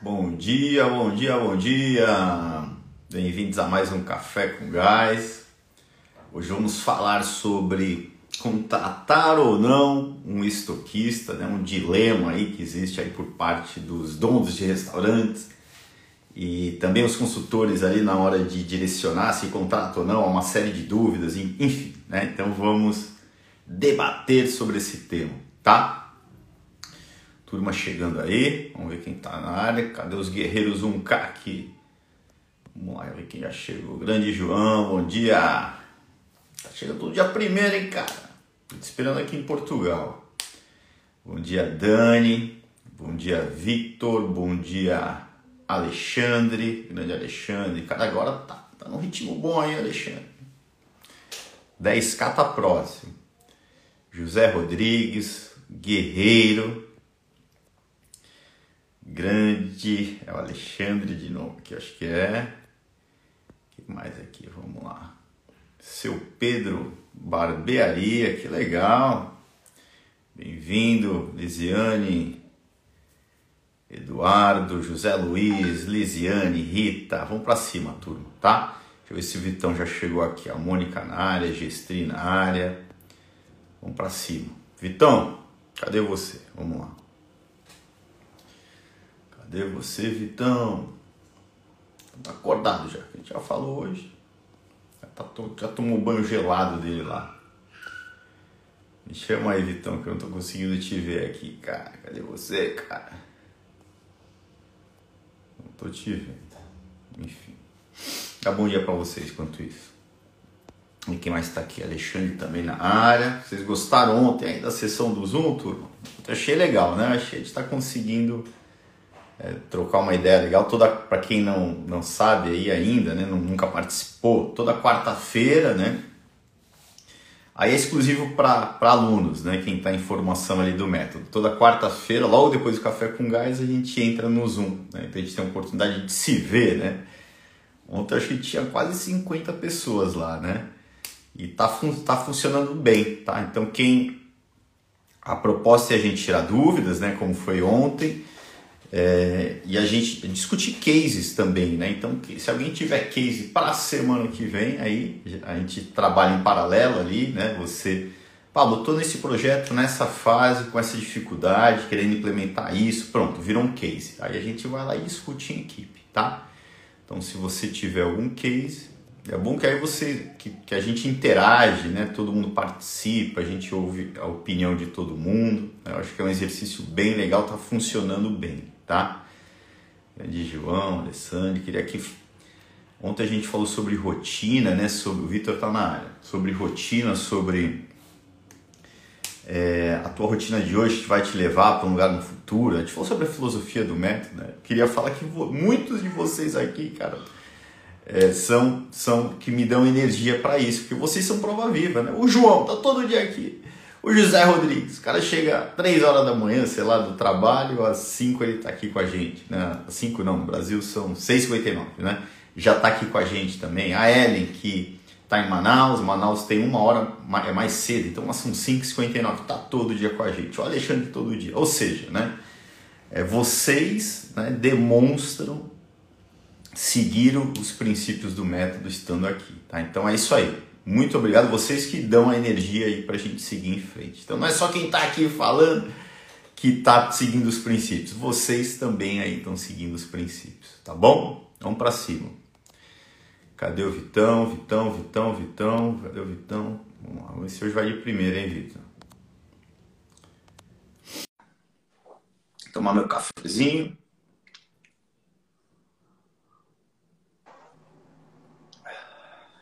Bom dia, bom dia, bom dia! Bem-vindos a mais um Café com Gás. Hoje vamos falar sobre contratar ou não um estoquista, né? um dilema aí que existe aí por parte dos donos de restaurantes e também os consultores ali na hora de direcionar se contrata ou não, uma série de dúvidas, enfim, né? Então vamos debater sobre esse tema, tá? Turma chegando aí, vamos ver quem tá na área. Cadê os guerreiros 1K aqui? Vamos lá ver quem já chegou. Grande João, bom dia! Tá chegando todo dia primeiro, hein, cara? Tô te esperando aqui em Portugal. Bom dia, Dani. Bom dia, Victor. Bom dia, Alexandre. Grande Alexandre. Cara, agora tá, tá num ritmo bom aí, Alexandre. 10k tá próximo. José Rodrigues, Guerreiro grande. É o Alexandre de novo, que acho que é. O que mais aqui? Vamos lá. Seu Pedro Barbearia, que legal. Bem-vindo, Lisiane, Eduardo, José Luiz, Lisiane, Rita. Vamos para cima, turma, tá? Deixa eu ver se o Vitão já chegou aqui. A Mônica na área, Gestri na área. Vamos para cima. Vitão, cadê você? Vamos lá. Cadê você, Vitão? Tá acordado já, a gente já falou hoje. Já, tá, já tomou banho gelado dele lá. Me chama aí, Vitão, que eu não tô conseguindo te ver aqui, cara. Cadê você, cara? Não tô te vendo. Enfim. Dá bom dia pra vocês quanto isso. E quem mais tá aqui? Alexandre também na área. Vocês gostaram ontem aí da sessão do Zoom, turma? Eu achei legal, né? Achei a gente tá conseguindo é, trocar uma ideia legal. Toda para quem não, não sabe aí ainda, né, nunca participou, toda quarta-feira, né? Aí é exclusivo para alunos, né? Quem está em formação ali do método. Toda quarta-feira, logo depois do café com gás, a gente entra no Zoom. Né? Então a gente tem a oportunidade de se ver, né? Ontem acho que tinha quase 50 pessoas lá, né? E tá, fun tá funcionando bem, tá? Então quem. A proposta é a gente tirar dúvidas, né? Como foi ontem é, e a gente discutir cases também, né? Então, se alguém tiver case para a semana que vem, aí a gente trabalha em paralelo ali, né? Você, Pablo, estou nesse projeto, nessa fase, com essa dificuldade, querendo implementar isso, pronto, virou um case. Aí a gente vai lá e discute em equipe, tá? Então, se você tiver algum case, é bom que aí você, que, que a gente interage, né? Todo mundo participa, a gente ouve a opinião de todo mundo. Eu acho que é um exercício bem legal, tá funcionando bem tá? Grande João, Alessandro, queria que ontem a gente falou sobre rotina, né? Sobre o Vitor tá na área, sobre rotina, sobre é, a tua rotina de hoje que vai te levar para um lugar no futuro. A gente falou sobre a filosofia do método, né? Queria falar que muitos de vocês aqui, cara, é, são, são que me dão energia para isso, porque vocês são prova viva, né? O João tá todo dia aqui. O José Rodrigues, o cara chega às 3 horas da manhã, sei lá, do trabalho, às 5 ele tá aqui com a gente, né? Às 5 não, no Brasil são 6h59, né? Já tá aqui com a gente também. A Ellen, que tá em Manaus, Manaus tem uma hora é mais cedo, então são 5h59, tá todo dia com a gente. O Alexandre todo dia. Ou seja, né? É, vocês né, demonstram seguir os princípios do método estando aqui, tá? Então é isso aí. Muito obrigado, vocês que dão a energia aí para a gente seguir em frente. Então não é só quem está aqui falando que está seguindo os princípios, vocês também aí estão seguindo os princípios, tá bom? Vamos para cima. Cadê o Vitão? Vitão, Vitão, Vitão. Cadê o Vitão? Vamos lá, vamos ver se hoje vai de primeiro, hein, Vitão? Tomar meu cafezinho.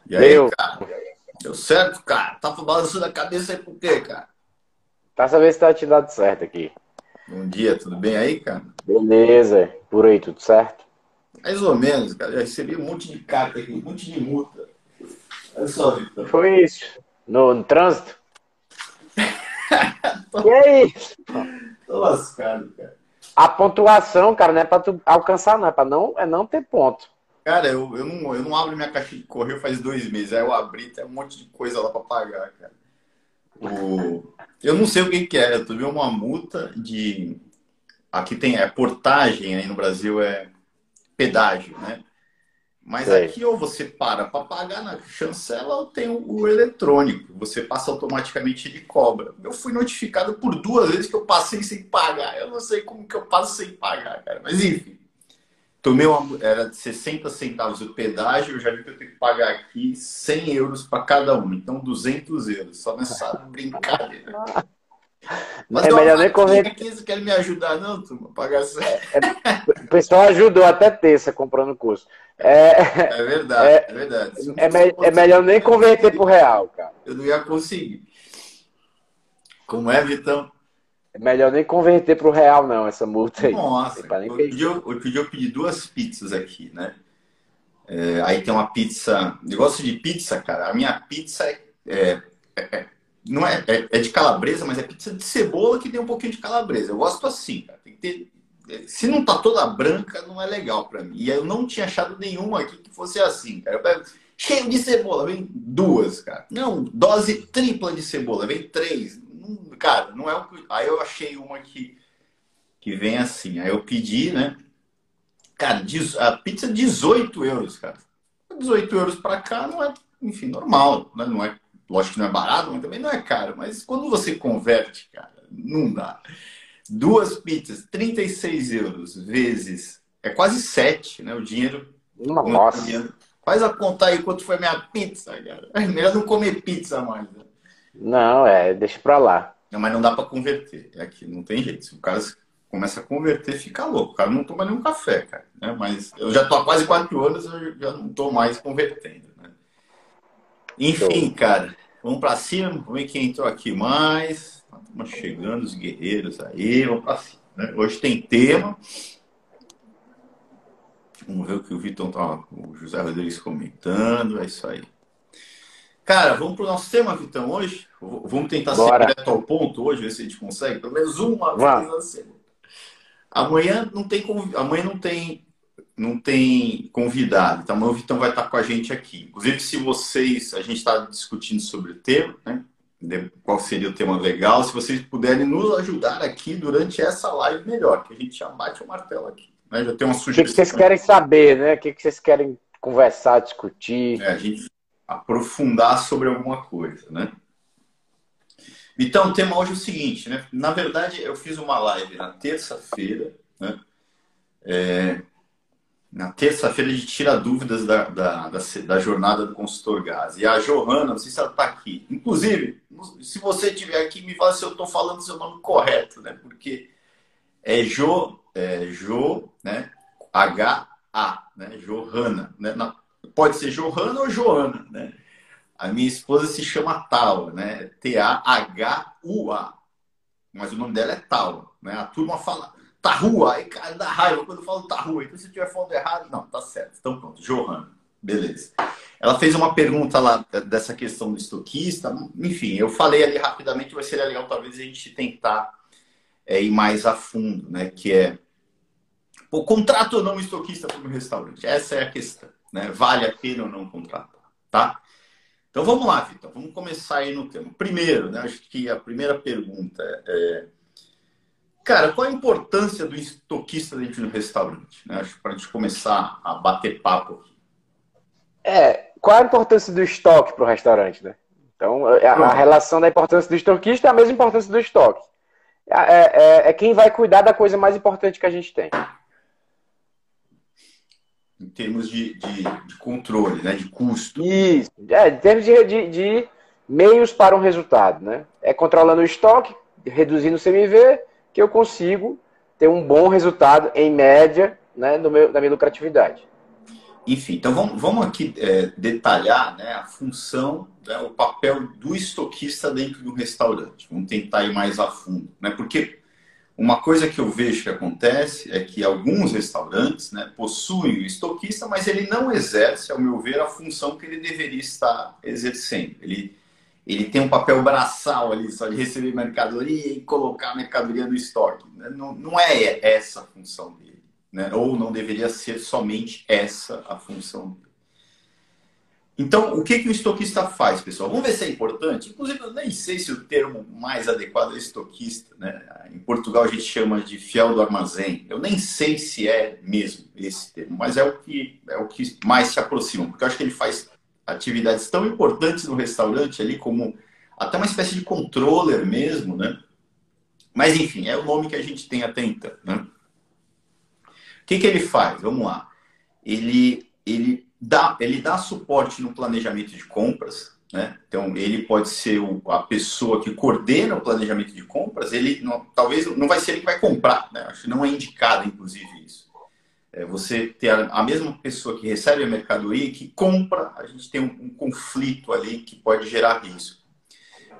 E aí, Meu. cara? Deu certo, cara? Tá balançando a cabeça aí por quê, cara? Pra saber se tá te dado certo aqui. Bom dia, tudo bem aí, cara? Beleza, por aí, tudo certo? Mais ou menos, cara. Já recebi um monte de carta aqui, um monte de multa. Olha só, Vitor. Foi isso? No, no trânsito? Tô... Que é isso? Tô lascado, cara. A pontuação, cara, não é pra tu alcançar, não. É pra não, é não ter ponto. Cara, eu, eu, não, eu não abro minha caixa de correio faz dois meses. Aí eu abri, tem um monte de coisa lá para pagar, cara. O... Eu não sei o que, que é. Eu tomei uma multa de aqui tem é portagem, aí no Brasil é pedágio, né? Mas Sei. aqui ou você para para pagar na chancela ou tem o, o, eletrônico. Você passa automaticamente ele cobra. Eu fui notificado por duas vezes que eu passei sem pagar. Eu não sei como que eu passo sem pagar, cara. Mas enfim. Tomei uma, era de 60 centavos o pedágio, eu já vi que eu tenho que pagar aqui 100 euros para cada um. Então 200 euros. Só nessa brincadeira. Mas é melhor nem correr. Aqui, você quer me ajudar, não, turma? Pagar é, é, O pessoal ajudou até terça comprando o curso. É, é verdade, é, é verdade. É, me, é, melhor nem converter para o real, cara. Eu não ia conseguir. Como é, Vitão? É melhor nem converter para o real, não, essa multa aí. Nossa, outro dia, outro dia eu pedi duas pizzas aqui, né? É, aí tem uma pizza. Eu gosto de pizza, cara. A minha pizza é, é, é não é, é, é, de calabresa, mas é pizza de cebola que tem um pouquinho de calabresa. Eu gosto assim, cara. Tem que ter, se não tá toda branca, não é legal para mim. E eu não tinha achado nenhuma aqui que fosse assim, cara. Eu, cheio de cebola, vem duas, cara. Não, dose tripla de cebola, vem três. Cara, não é o que. Aí eu achei uma que, que vem assim. Aí eu pedi, né? Cara, a pizza 18 euros, cara. 18 euros para cá não é, enfim, normal, né? Não é Lógico que não é barato, mas também não é caro. Mas quando você converte, cara, não dá. Duas pizzas, 36 euros vezes. É quase 7, né? O dinheiro. Nossa. Faz a conta aí quanto foi minha pizza, cara. É melhor não comer pizza mais. Né? Não, é, deixa pra lá. Não, mas não dá pra converter. É aqui, não tem jeito. Se o cara começa a converter, fica louco. O cara não toma nenhum café, cara. Né? Mas eu já tô há quase quatro anos, eu já não tô mais convertendo. Enfim, cara, vamos para cima. Vamos ver quem entrou aqui mais. Estamos chegando, os guerreiros aí. Vamos para cima. Né? Hoje tem tema. Vamos ver o que o Vitor tá, o José Rodrigues comentando. É isso aí. Cara, vamos para o nosso tema, Vitão, hoje? Vamos tentar Bora. ser direto ao ponto hoje, ver se a gente consegue. Pelo menos uma vez na semana. Amanhã não tem, amanhã não tem não tem convidado. Então, o Vitão vai estar com a gente aqui. Inclusive, se vocês, a gente está discutindo sobre o tema, né? Qual seria o tema legal? Se vocês puderem nos ajudar aqui durante essa live, melhor, que a gente já bate o martelo aqui. Né? Já tem uma sugestão. O que, vocês querem saber, né? O que, vocês querem conversar, discutir? É, a gente aprofundar sobre alguma coisa, né? Então, o tema hoje é o seguinte, né? Na verdade, eu fiz uma live na terça-feira, né? É, na terça-feira gente tira dúvidas da, da, da, da, jornada do consultor gás. E a Johanna, não sei se ela está aqui. Inclusive, se você estiver aqui, me fala se eu estou falando seu nome correto, né? Porque é Jo, é Jo, né? H-A, né? Johanna. Né? Pode ser Johanna ou Joana, né? A minha esposa se chama Taua, né? T-A-H-U-A. Mas o nome dela é Taua, né? A turma fala tá rua, aí cara dá raiva quando eu falo tá rua. Então se eu tiver falando errado, não, tá certo. Então pronto, Johanna, beleza. Ela fez uma pergunta lá dessa questão do estoquista, enfim, eu falei ali rapidamente, vai ser legal talvez a gente tentar é, ir mais a fundo, né? Que é o contrato ou não estoquista para o restaurante? Essa é a questão, né? Vale a pena ou não contratar, tá? Então vamos lá, Vitor, vamos começar aí no tema. Primeiro, né, acho que a primeira pergunta é Cara, qual a importância do estoquista dentro do restaurante? Né? Acho para a gente começar a bater papo aqui. É, qual a importância do estoque para o restaurante, né? Então, a, a, relação da importância do estoquista é a mesma importância do estoque. É, é, é, é, quem vai cuidar da coisa mais importante que a gente tem. Em termos de, de, de controle, né? de custo. Isso. É, em termos de, de, de meios para um resultado. Né? É controlando o estoque, reduzindo o CMV que eu consigo ter um bom resultado, em média, né, no meu, na minha lucratividade. Enfim, então vamos, vamos aqui é, detalhar né, a função, né, o papel do estoquista dentro do restaurante. Vamos tentar ir mais a fundo. Né? Porque uma coisa que eu vejo que acontece é que alguns restaurantes né, possuem o estoquista, mas ele não exerce, ao meu ver, a função que ele deveria estar exercendo. Ele ele tem um papel braçal ali, só de receber mercadoria e colocar a mercadoria no estoque. Né? Não, não é essa a função dele. Né? Ou não deveria ser somente essa a função dele. Então, o que, que o estoquista faz, pessoal? Vamos ver se é importante. Inclusive, eu nem sei se o termo mais adequado é estoquista. Né? Em Portugal, a gente chama de fiel do armazém. Eu nem sei se é mesmo esse termo, mas é o que, é o que mais se aproxima, porque eu acho que ele faz atividades tão importantes no restaurante ali, como até uma espécie de controller mesmo, né? Mas, enfim, é o nome que a gente tem até então. Né? O que, que ele faz? Vamos lá. Ele, ele dá, ele dá suporte no planejamento de compras, né? Então, ele pode ser o, a pessoa que coordena o planejamento de compras. Ele não, talvez não vai ser ele que vai comprar, né? Acho que não é indicado, inclusive, isso. É você ter a, a, mesma pessoa que recebe a mercadoria e que compra, a gente tem um, um conflito ali que pode gerar risco.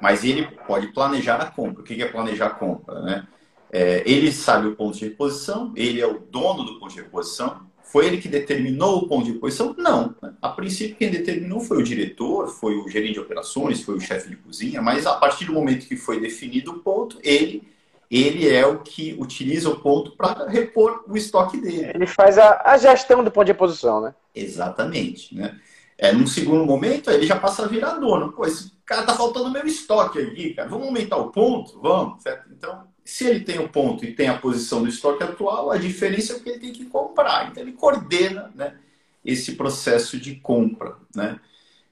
Mas ele pode planejar a compra. O que é planejar a compra, né? É, ele sabe o ponto de reposição, ele é o dono do ponto de reposição, foi ele que determinou o ponto de posição? Não. A princípio, quem determinou foi o diretor, foi o gerente de operações, foi o chefe de cozinha, mas a partir do momento que foi definido o ponto, ele, ele é o que utiliza o ponto para repor o estoque dele. Ele faz a, a, gestão do ponto de posição, né? Exatamente. Né? É, num segundo momento, ele já passa a virar dono. Pô, esse cara tá faltando meu estoque aqui, cara. Vamos aumentar o ponto? Vamos, certo? Então, se ele tem o ponto e tem a posição do estoque atual, a diferença é o que ele tem que comprar. Então ele coordena né, esse processo de compra. Né?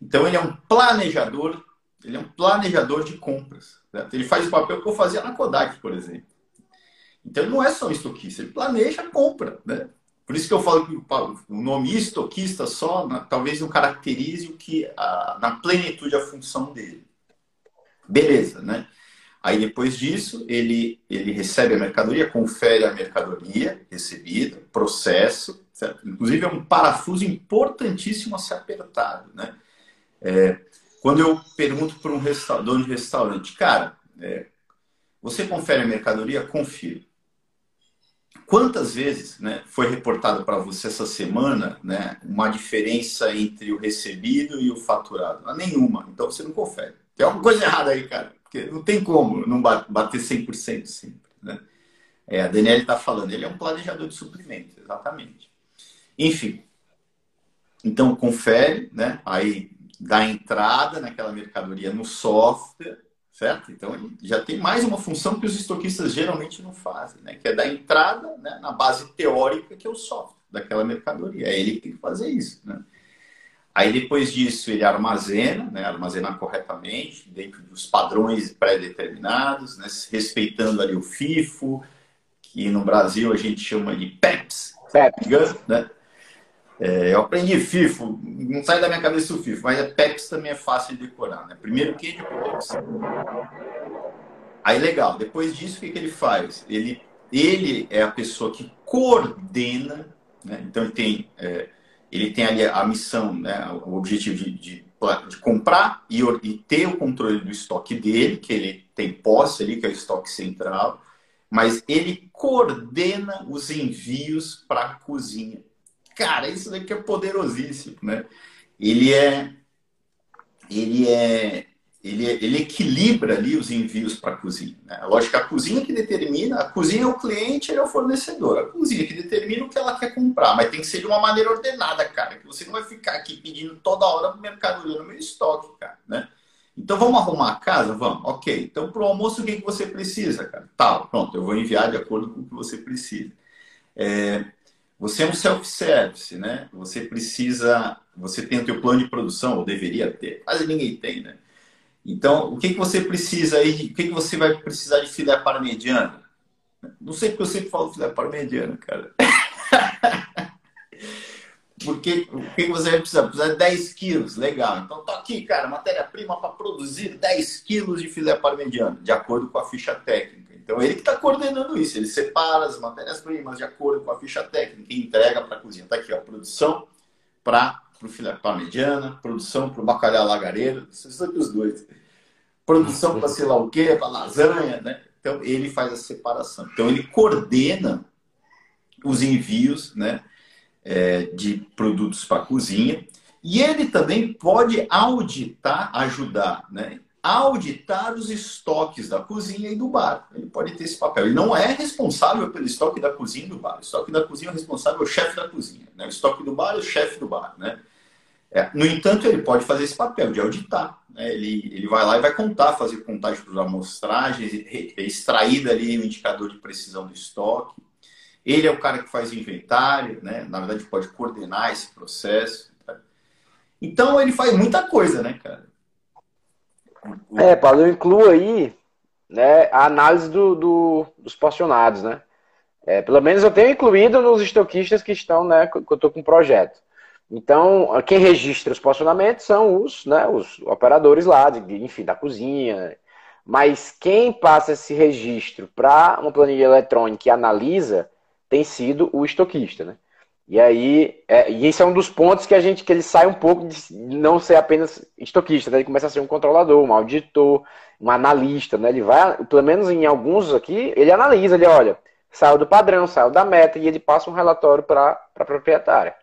Então ele é um planejador, ele é um planejador de compras. Certo? Ele faz o papel que eu fazia na Kodak, por exemplo. Então ele não é só um estoquista, ele planeja a compra. Né? Por isso que eu falo que o nome estoquista só talvez não caracterize o que a, na plenitude a função dele. Beleza, né? Aí depois disso, ele, ele recebe a mercadoria, confere a mercadoria recebida, processo, certo? Inclusive é um parafuso importantíssimo a ser apertado, né? É, quando eu pergunto para um dono de restaurante, cara, é, você confere a mercadoria? Confiro. Quantas vezes né, foi reportado para você essa semana né, uma diferença entre o recebido e o faturado? Nenhuma. Então você não confere. Tem alguma coisa errada aí, cara. Porque não tem como não bater 100% sempre. Né? É, a Daniela está falando, ele é um planejador de suprimentos, exatamente. Enfim, então confere, né? aí dá entrada naquela mercadoria no software, certo? Então ele já tem mais uma função que os estoquistas geralmente não fazem, né? que é dar entrada né, na base teórica que é o software daquela mercadoria. É ele que tem que fazer isso. Né? Aí depois disso ele armazena, né, armazenar corretamente, dentro dos padrões pré-determinados, né, respeitando ali o FIFO, que no Brasil a gente chama de PEPS. PEPS. Né? É, eu aprendi FIFO, não sai da minha cabeça o FIFO, mas a PEPS também é fácil de decorar. Né? Primeiro que depois. Aí legal, depois disso o que, que ele faz? Ele, ele é a pessoa que coordena, né? então ele tem... É, ele tem ali a missão, né, o objetivo de, de, de comprar e, e, ter o controle do estoque dele, que ele tem posse ali, que é o estoque central, mas ele coordena os envios para a cozinha. Cara, isso daqui é poderosíssimo, né? Ele é, ele é ele, ele equilibra ali os envios para a cozinha. Né? Lógico que a cozinha que determina, a cozinha é o cliente, ele é o fornecedor. A cozinha que determina o que ela quer comprar, mas tem que ser de uma maneira ordenada, cara. Que você não vai ficar aqui pedindo toda hora mercadoria no meu estoque, cara, né? Então vamos arrumar a casa? Vamos. Ok. Então para o almoço o que, que você precisa, cara? Tá, pronto, eu vou enviar de acordo com o que você precisa. É, você é um self-service, né? Você precisa, você tem o teu plano de produção, ou deveria ter, quase ninguém tem, né? Então, o que, que você precisa aí? O que, que você vai precisar de filé parmegiana? Não sei porque eu sempre falo filé parmegiana, cara. Porque o que você vai precisar? Precisa de 10 quilos, legal. Então tá aqui, cara, matéria-prima para produzir 10 quilos de filé parmegiana, de acordo com a ficha técnica. Então ele que está coordenando isso, ele separa as matérias-primas de acordo com a ficha técnica e entrega para a cozinha. Tá aqui, ó, produção para para o filé parmegiana, produção para o bacalhau lagareiro, são os dois. Produção para sei lá o quê, para lasanha, né? Então ele faz a separação. Então ele coordena os envios, né, é, de produtos para cozinha e ele também pode auditar, ajudar, né, auditar os estoques da cozinha e do bar. Ele pode ter esse papel. Ele não é responsável pelo estoque da cozinha e do bar. O estoque da cozinha é responsável é o chefe da cozinha. Né? O estoque do bar é o chefe do bar. Né? É, no entanto, ele pode fazer esse papel de auditar. Né? Ele, ele vai lá e vai contar, fazer contagem por amostragens, extrair dali o indicador de precisão do estoque. Ele é o cara que faz inventário, né? na verdade, pode coordenar esse processo. Tá? Então, ele faz muita coisa, né, cara? É, Paulo, eu incluo aí né, a análise do, do dos posicionados, né? É, pelo menos eu tenho incluído nos estoquistas que estão, né, que eu estou com o projeto. Então, quem registra os posicionamentos são os, né, os operadores lá, de, enfim, da cozinha. Mas quem passa esse registro para uma planilha eletrônica e analisa tem sido o estoquista, né? E aí, é, e esse é um dos pontos que a gente que ele sai um pouco de não ser apenas estoquista, né? ele começa a ser um controlador, um auditor, um analista, né? Ele vai, pelo menos em alguns aqui, ele analisa, ele olha, saiu do padrão, saiu da meta e ele passa um relatório para a proprietária.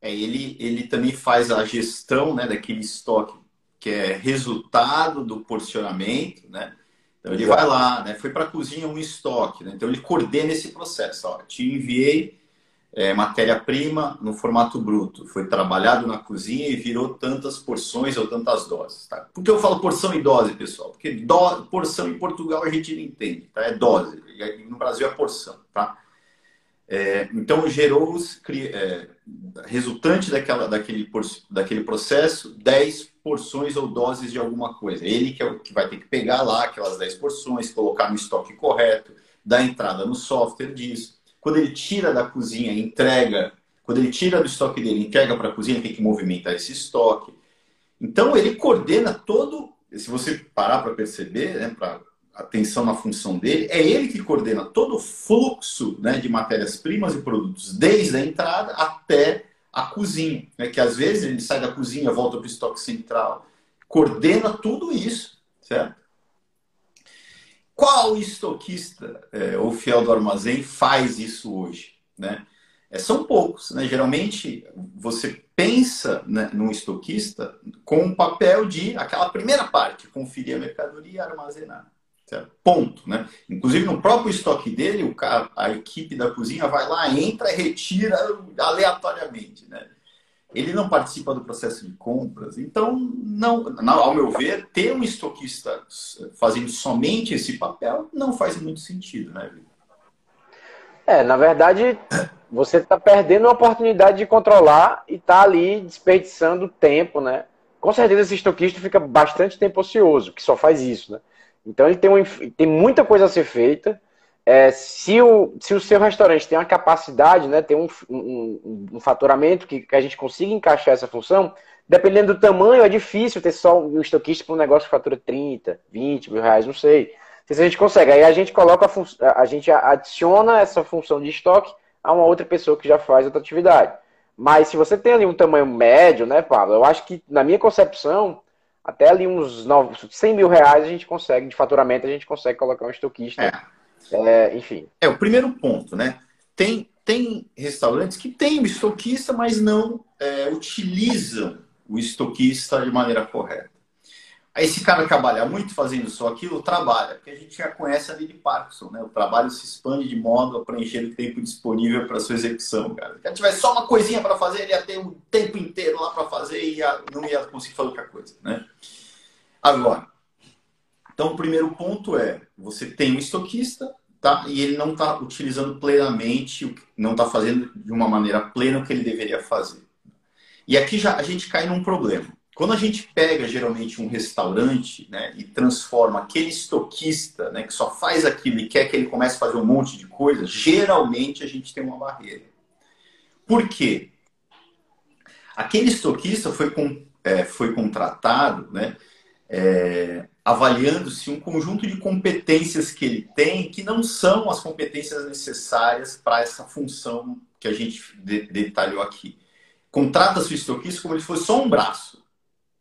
É, ele, ele também faz a gestão né, daquele estoque que é resultado do porcionamento, né? Então ele vai lá, né? Foi para a cozinha um estoque, né? Então ele coordena esse processo. Ó, te enviei é, matéria-prima no formato bruto, foi trabalhado na cozinha e virou tantas porções ou tantas doses. Tá? Por que eu falo porção e dose, pessoal? Porque do, porção em Portugal a gente não entende, tá? É dose. E no Brasil é porção, tá? É, então gerou é, resultante daquela, daquele, daquele processo 10 porções ou doses de alguma coisa. Ele que, é o, que vai ter que pegar lá aquelas 10 porções, colocar no estoque correto, dar entrada no software disso. Quando ele tira da cozinha, entrega, quando ele tira do estoque dele, entrega para a cozinha, tem que movimentar esse estoque. Então ele coordena todo, se você parar para perceber, né, para atenção na função dele, é ele que coordena todo o fluxo né, de matérias-primas e produtos, desde a entrada até a cozinha. Né, que às vezes ele sai da cozinha, volta para o estoque central, coordena tudo isso, certo? Qual estoquista é, ou fiel do armazém faz isso hoje? Né? É, são poucos. Né? Geralmente, você pensa né, num estoquista com o papel de aquela primeira parte, conferir a mercadoria e armazenar. Ponto. Né? Inclusive, no próprio estoque dele, o cara, a equipe da cozinha vai lá, entra retira aleatoriamente. Né? ele não participa do processo de compras. Então, não, ao meu ver, ter um estoquista fazendo somente esse papel não faz muito sentido, né, Vitor? É, na verdade, você está perdendo a oportunidade de controlar e está ali desperdiçando tempo, né? Com certeza esse estoquista fica bastante tempo ocioso, que só faz isso, né? Então ele tem, um, tem muita coisa a ser feita, é, se, o, se o seu restaurante tem uma capacidade, né, tem um, um, um faturamento que, que, a gente consiga encaixar essa função, dependendo do tamanho, é difícil ter só um estoquista para um negócio que fatura 30, 20 mil reais, não sei. Se a gente consegue, aí a gente coloca a, a gente adiciona essa função de estoque a uma outra pessoa que já faz outra atividade. Mas se você tem ali um tamanho médio, né, Pablo? Eu acho que, na minha concepção, até ali uns 100 mil reais a gente consegue, de faturamento, a gente consegue colocar um estoquista. É é, enfim. É, o primeiro ponto, né? Tem, tem restaurantes que têm o estoquista, mas não é, utilizam o estoquista de maneira correta. Aí esse cara trabalha muito fazendo só aquilo, trabalha, porque a gente já conhece a lei de Parkinson, né? O trabalho se expande de modo a preencher o tempo disponível para sua execução, cara. Se tivesse só uma coisinha para fazer, ele ia ter um tempo inteiro lá para fazer e ia, não ia conseguir fazer outra coisa, né? Agora, então o primeiro ponto é, você tem um estoquista, tá? E ele não está utilizando plenamente, não está fazendo de uma maneira plena o que ele deveria fazer. E aqui já a gente cai num problema. Quando a gente pega geralmente um restaurante né, e transforma aquele estoquista né, que só faz aquilo e quer que ele comece a fazer um monte de coisa, geralmente a gente tem uma barreira. Por quê? Aquele estoquista foi, com, é, foi contratado né, é, avaliando-se um conjunto de competências que ele tem que não são as competências necessárias para essa função que a gente detalhou aqui. Contrata-se o estoquista como se fosse só um braço.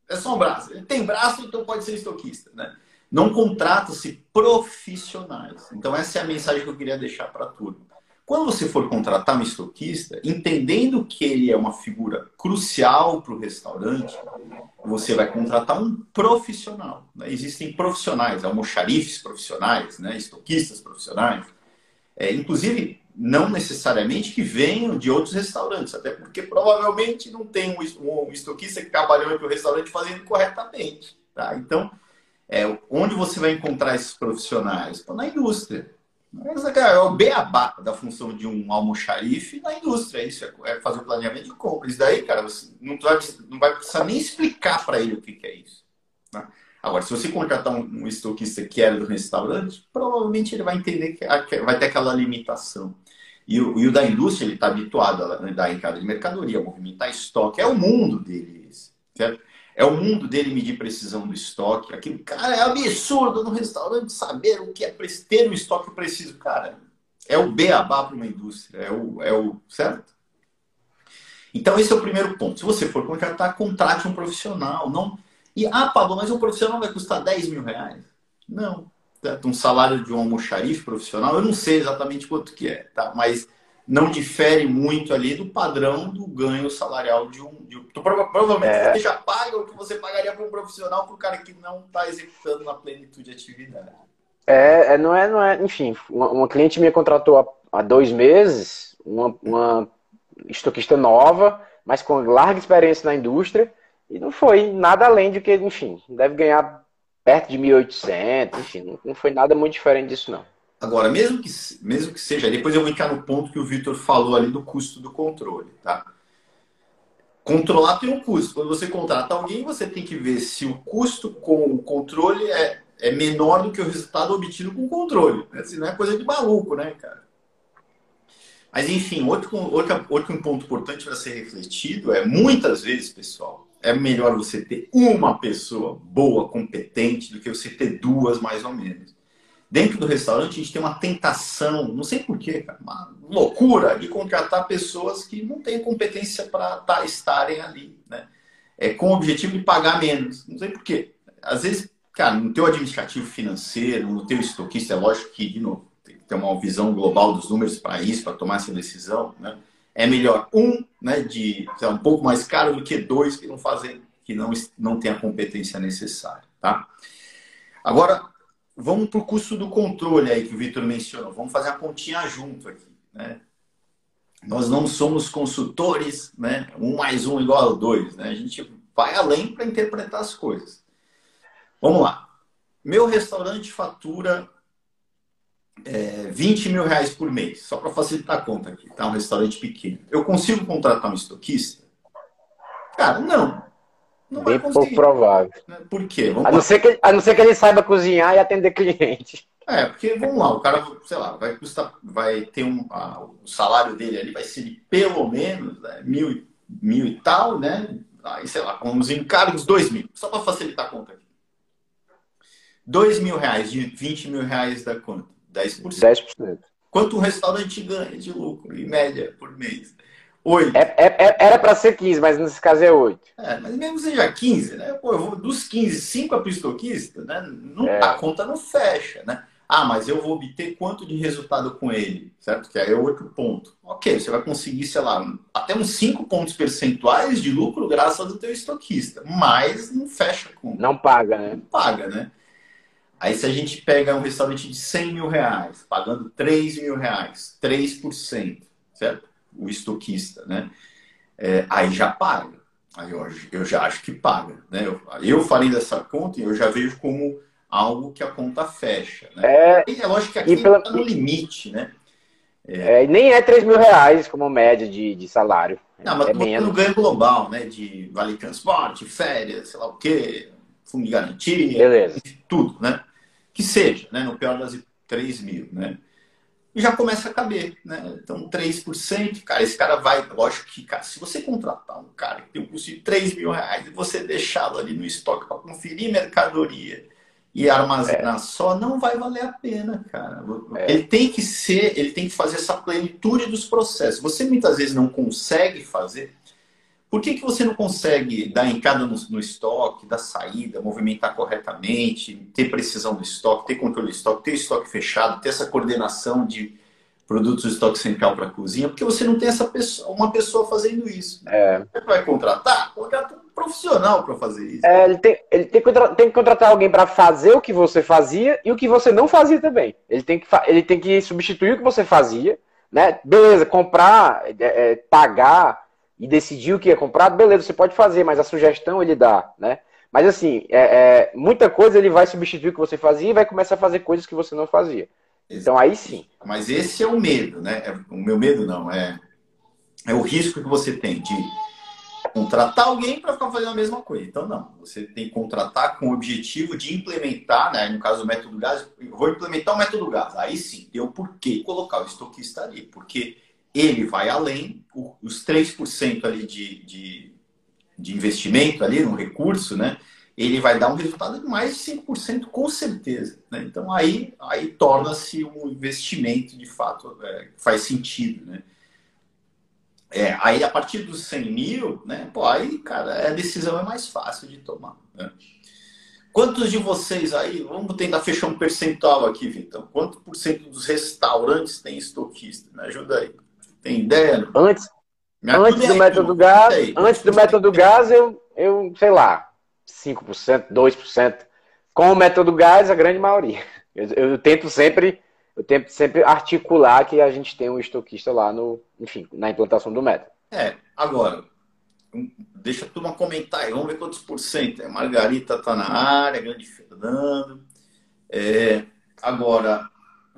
É só um braço. Ele tem braço, então pode ser estoquista. Né? Não contrata-se profissionais. Então, essa é a mensagem que eu queria deixar para a turma. Quando você for contratar um estoquista, entendendo que ele é uma figura crucial para o restaurante, você vai contratar um profissional. Né? Existem profissionais, almoxarifes profissionais, né? estoquistas profissionais. É, inclusive, não necessariamente que venham de outros restaurantes, até porque provavelmente não tem um, um estoquista que trabalhou para o restaurante fazendo corretamente. Tá? Então, é, onde você vai encontrar esses profissionais? Na indústria. Mas, cara, é o beabá da função de um almoxarife na indústria. Isso é, fazer o planejamento de compra. Isso daí, cara, você não vai, não vai precisar nem explicar para ele o que, que é isso. Tá? Agora, se você contratar um, um estoquista que era do restaurante, provavelmente ele vai entender que vai ter aquela limitação. E o, e o da indústria, ele está habituado a dar entrada de mercadoria, a movimentar estoque. É o mundo dele, certo? É o mundo dele medir precisão do estoque. Aquilo, cara, é absurdo no restaurante saber o que é ter o estoque preciso. Cara, é o beabá para uma indústria. É o, é o certo? Então, esse é o primeiro ponto. Se você for contratar, contrate um profissional. Não... E, ah, Pablo, mas um profissional vai custar 10 mil reais? Não um salário de um almoxarife profissional, eu não sei exatamente quanto que é, tá? Mas não difere muito ali do padrão do ganho salarial de um. De, então, provavelmente é. você já paga o que você pagaria para um profissional para o cara que não está executando na plenitude de atividade. É, é, não é, não é. Enfim, uma, uma cliente minha contratou há, há dois meses, uma, uma estoquista nova, mas com larga experiência na indústria, e não foi nada além de que, enfim, deve ganhar perto de 1.800, enfim, não foi nada muito diferente disso, não. Agora, mesmo que, mesmo que seja, depois eu vou entrar no ponto que o Vitor falou ali do custo do controle, tá? Controlar tem um custo. Quando você contrata alguém, você tem que ver se o custo com o controle é, é menor do que o resultado obtido com o controle. Assim, não é coisa de maluco, né, cara? Mas, enfim, outro, outro, outro ponto importante para ser refletido é, muitas vezes, pessoal, é melhor você ter uma pessoa boa, competente, do que você ter duas, mais ou menos. Dentro do restaurante, a gente tem uma tentação, não sei porquê, uma loucura de contratar pessoas que não têm competência para tá, estarem ali, né? É com o objetivo de pagar menos. Não sei porquê. Às vezes, cara, no teu administrativo financeiro, no teu estoquista, é lógico que, de novo, tem que ter uma visão global dos números para isso, para tomar essa decisão, né? É melhor um, né, de é um pouco mais caro do que dois que não fazem, que não não tem a competência necessária, tá? Agora vamos para o custo do controle aí que o Vitor mencionou. Vamos fazer a continha junto aqui, né? Nós não somos consultores, né? Um mais um igual a dois, né? A gente vai além para interpretar as coisas. Vamos lá. Meu restaurante fatura é, 20 mil reais por mês, só para facilitar a conta aqui, tá? Um restaurante pequeno. Eu consigo contratar um estoquista? Cara, não. Não Bem pouco provável. Né? Por quê? a não, ser que, a não ser que ele saiba cozinhar e atender cliente. É, porque vamos lá, o cara, sei lá, vai custar, vai ter um. O salário dele ali vai ser de pelo menos né, mil, mil e tal, né? Aí, sei lá, com os encargos, dois mil. Só para facilitar a conta aqui. Dois mil reais de 20 mil reais da conta. 10%. 10%. Quanto um restaurante ganha de lucro, em média, por mês? 8. É, é, é era para ser 15, mas nesse caso é 8. É, mas mesmo seja 15, né? Pô, eu vou, dos 15, 5 é para estoquista, né? Não, é. A conta não fecha, né? Ah, mas eu vou obter quanto de resultado com ele, certo? Que aí é outro ponto. Ok, você vai conseguir, sei lá, até uns 5 pontos percentuais de lucro graças ao teu estoquista, mas não fecha com. Não paga, né? Não paga, né? Aí se a gente pega um restaurante de 100 mil reais, pagando 3 mil reais, 3%, certo? O estoquista, né? É, aí já paga. Aí eu, eu já acho que paga. Né? Eu, eu falei dessa conta e eu já vejo como algo que a conta fecha. Né? É, e é lógico que aqui está pela... no limite, né? É, é, nem é 3 mil reais como média de, de salário. Não, mas é no ganho global, né? De vale transporte, férias, sei lá o quê, fundo de garantia, Beleza. tudo, né? Que seja, né? no pior das 3 mil, né? E já começa a caber, né? Então, 3%, cara, esse cara vai, lógico que, cara, se você contratar um cara que tem um custo de 3 mil reais e você deixá-lo ali no estoque para conferir mercadoria e armazenar é. só, não vai valer a pena, cara. É. Ele tem que ser, ele tem que fazer essa plenitude dos processos. Você muitas vezes não consegue fazer por que, que você não consegue dar entrada no, no estoque, dar saída, movimentar corretamente, ter precisão do estoque, ter controle do estoque, ter estoque fechado, ter essa coordenação de produtos do estoque central para a cozinha? Porque você não tem essa pessoa, uma pessoa fazendo isso. É. Você vai contratar? Contrata um profissional para fazer isso. É, ele tem, ele tem, que, tem que contratar alguém para fazer o que você fazia e o que você não fazia também. Ele tem que, ele tem que substituir o que você fazia né? Beleza, comprar, é, é, pagar e decidir o que é comprado, beleza, você pode fazer, mas a sugestão ele dá, né? Mas assim, é, é, muita coisa ele vai substituir o que você fazia e vai começar a fazer coisas que você não fazia. Então aí sim. Mas esse é o medo, né? É, o meu medo não, é, é o risco que você tem de contratar alguém para ficar fazendo a mesma coisa. Então, não. Você tem que contratar com o objetivo de implementar, né? No caso do método gás, eu vou implementar o método gás. Aí sim, tem o porquê colocar o estoquista ali. Porque ele vai além, os 3% ali de, de, de investimento ali no recurso, né? Ele vai dar um resultado de mais de 5% com certeza. Né? Então aí, aí torna-se um investimento de fato, é, faz sentido, né? É, aí a partir dos 100 mil, né? Pô, aí, cara, a decisão é mais fácil de tomar. Né? Quantos de vocês aí, vamos tentar fechar um percentual aqui, Vitão. Quanto por cento dos restaurantes tem estoquista? Me ajuda aí. Tem ideia? Antes, antes do método gás, aí, antes do método gás, eu, eu, sei lá, 5%, 2%. Com o método gás, a grande maioria. Eu, eu tento sempre eu tento sempre articular que a gente tem um estoquista lá no, enfim, na implantação do método. É, agora, deixa a turma comentar aí, vamos ver quantos por cento. A Margarita tá na área, grande Fernando. É, agora,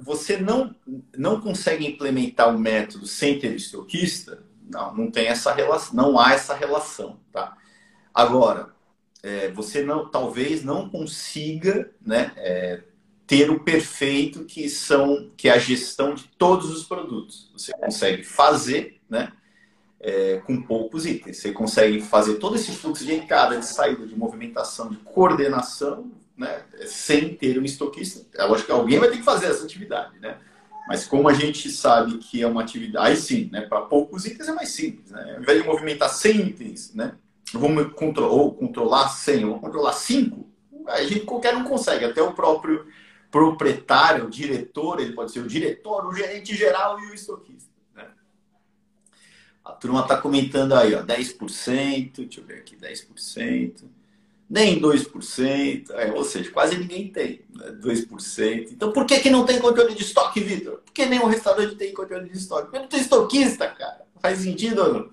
você não, não consegue implementar o método sem ter estoquista? Não, não tem essa relação, não há essa relação, tá? Agora, é, você não, talvez não consiga né, é, ter o perfeito que são que é a gestão de todos os produtos. Você consegue fazer, né? É, com poucos itens. Você consegue fazer todo esse fluxo de entrada, de saída, de movimentação, de coordenação, né? Sem ter um estoquista. É lógico que alguém vai ter que fazer essa atividade, né? Mas como a gente sabe que é uma atividade, aí sim, né? Para poucos itens é mais simples, né? Ao invés de movimentar 100 itens, né? Vamos controlar, ou controlar 100, ou controlar 5, a gente qualquer um consegue, até o próprio proprietário, o diretor, ele pode ser o diretor, o gerente geral e o estoquista. Né? A turma está comentando aí, ó, 10%, deixa eu ver aqui, 10%, nem 2%, é, ou seja, quase ninguém tem né? 2%. Então por que, que não tem controle de estoque, Vitor? Por que nenhum restaurante tem controle de estoque? Porque não tem estoquista, cara. Faz sentido ou não?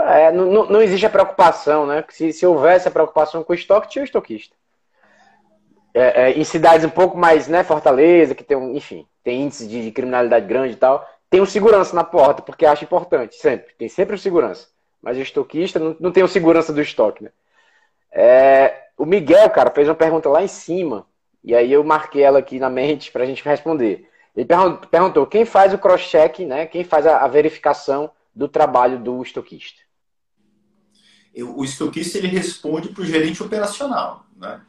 É, não, não existe a preocupação, né? Se, se houvesse a preocupação com o estoque, tinha o estoquista é, é, em cidades um pouco mais, né, Fortaleza, que tem, um, enfim, tem índice de, de criminalidade grande e tal, tem um segurança na porta, porque acha importante, sempre. Tem sempre o segurança. Mas o estoquista não, não tem o segurança do estoque, né? É, o Miguel, cara, fez uma pergunta lá em cima, e aí eu marquei ela aqui na mente para a gente responder. Ele perguntou quem faz o cross-check, né? Quem faz a, a verificação do trabalho do estoquista? O estoquista ele responde para o gerente operacional, né?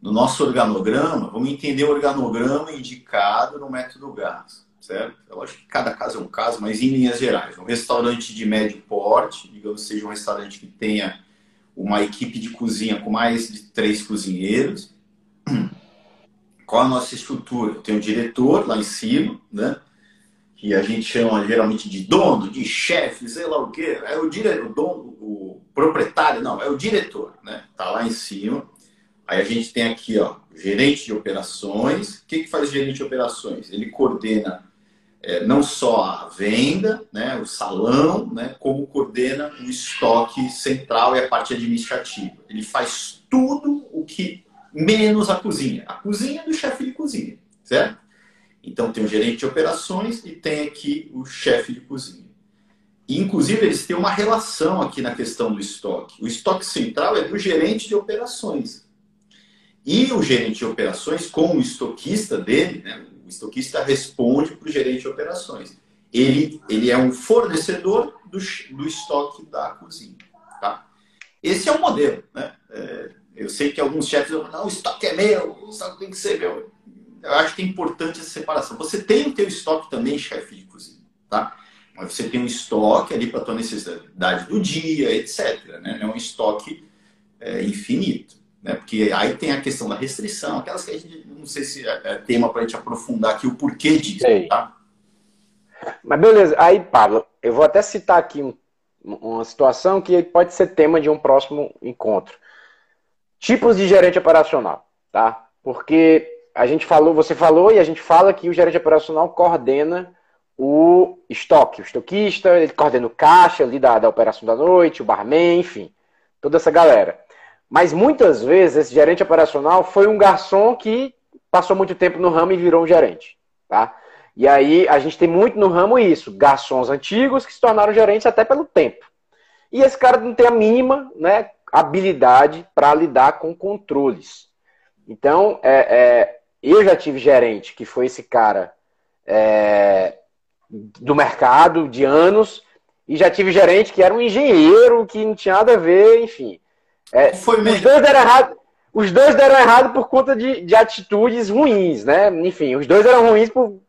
no nosso organograma, vamos entender o organograma indicado no método GAS, certo? Eu acho que cada caso é um caso, mas em linhas gerais, um restaurante de médio porte, digamos seja um restaurante que tenha uma equipe de cozinha com mais de três cozinheiros. Qual a nossa estrutura? Tem o diretor lá em cima, né? Que a gente chama geralmente de dono, de chefe, sei lá o quê. É o diretor, o dono, o proprietário, não, é o diretor, né? Tá lá em cima. Aí a gente tem aqui, ó, gerente de operações. O que, que faz o gerente de operações? Ele coordena é, não só a venda, né, o salão, né, como coordena o estoque central e a parte administrativa. Ele faz tudo o que menos a cozinha. A cozinha é do chefe de cozinha, certo? Então tem o gerente de operações e tem aqui o chefe de cozinha. E, inclusive, eles têm uma relação aqui na questão do estoque. O estoque central é do gerente de operações. E o gerente de operações, com o estoquista dele, né, estoquista responde para o gerente de operações. Ele, ele é um fornecedor do, do estoque da cozinha. Tá? Esse é o modelo. Né? É, eu sei que alguns chefes vão não, o estoque é meu, o estoque tem que ser meu. Eu acho que é importante essa separação. Você tem o teu estoque também, chefe de cozinha. Tá? Mas você tem um estoque ali para a tua necessidade do dia, etc. Né? É um estoque é, infinito. Né? Porque aí tem a questão da restrição, aquelas que a gente não sei se é, é tema para a gente aprofundar aqui o porquê disso, tá? Mas beleza, aí, Pablo, eu vou até citar aqui um, uma situação que pode ser tema de um próximo encontro. Tipos de gerente operacional, tá? Porque a gente falou, você falou e a gente fala que o gerente operacional coordena o estoque, o estoquista, ele coordena o caixa ali da, da operação da noite, o barman, enfim, toda essa galera. Mas muitas vezes esse gerente operacional foi um garçom que passou muito tempo no ramo e virou um gerente, tá? E aí a gente tem muito no ramo isso, garçons antigos que se tornaram gerentes até pelo tempo. E esse cara não tem a mínima né, habilidade para lidar com controles. Então, é, é, eu já tive gerente que foi esse cara é, do mercado de anos, e já tive gerente que era um engenheiro que não tinha nada a ver, enfim. É, foi mesmo. Os dois deram errado. Os dois deram errado por conta de, de atitudes ruins, né? Enfim, os dois eram ruins por,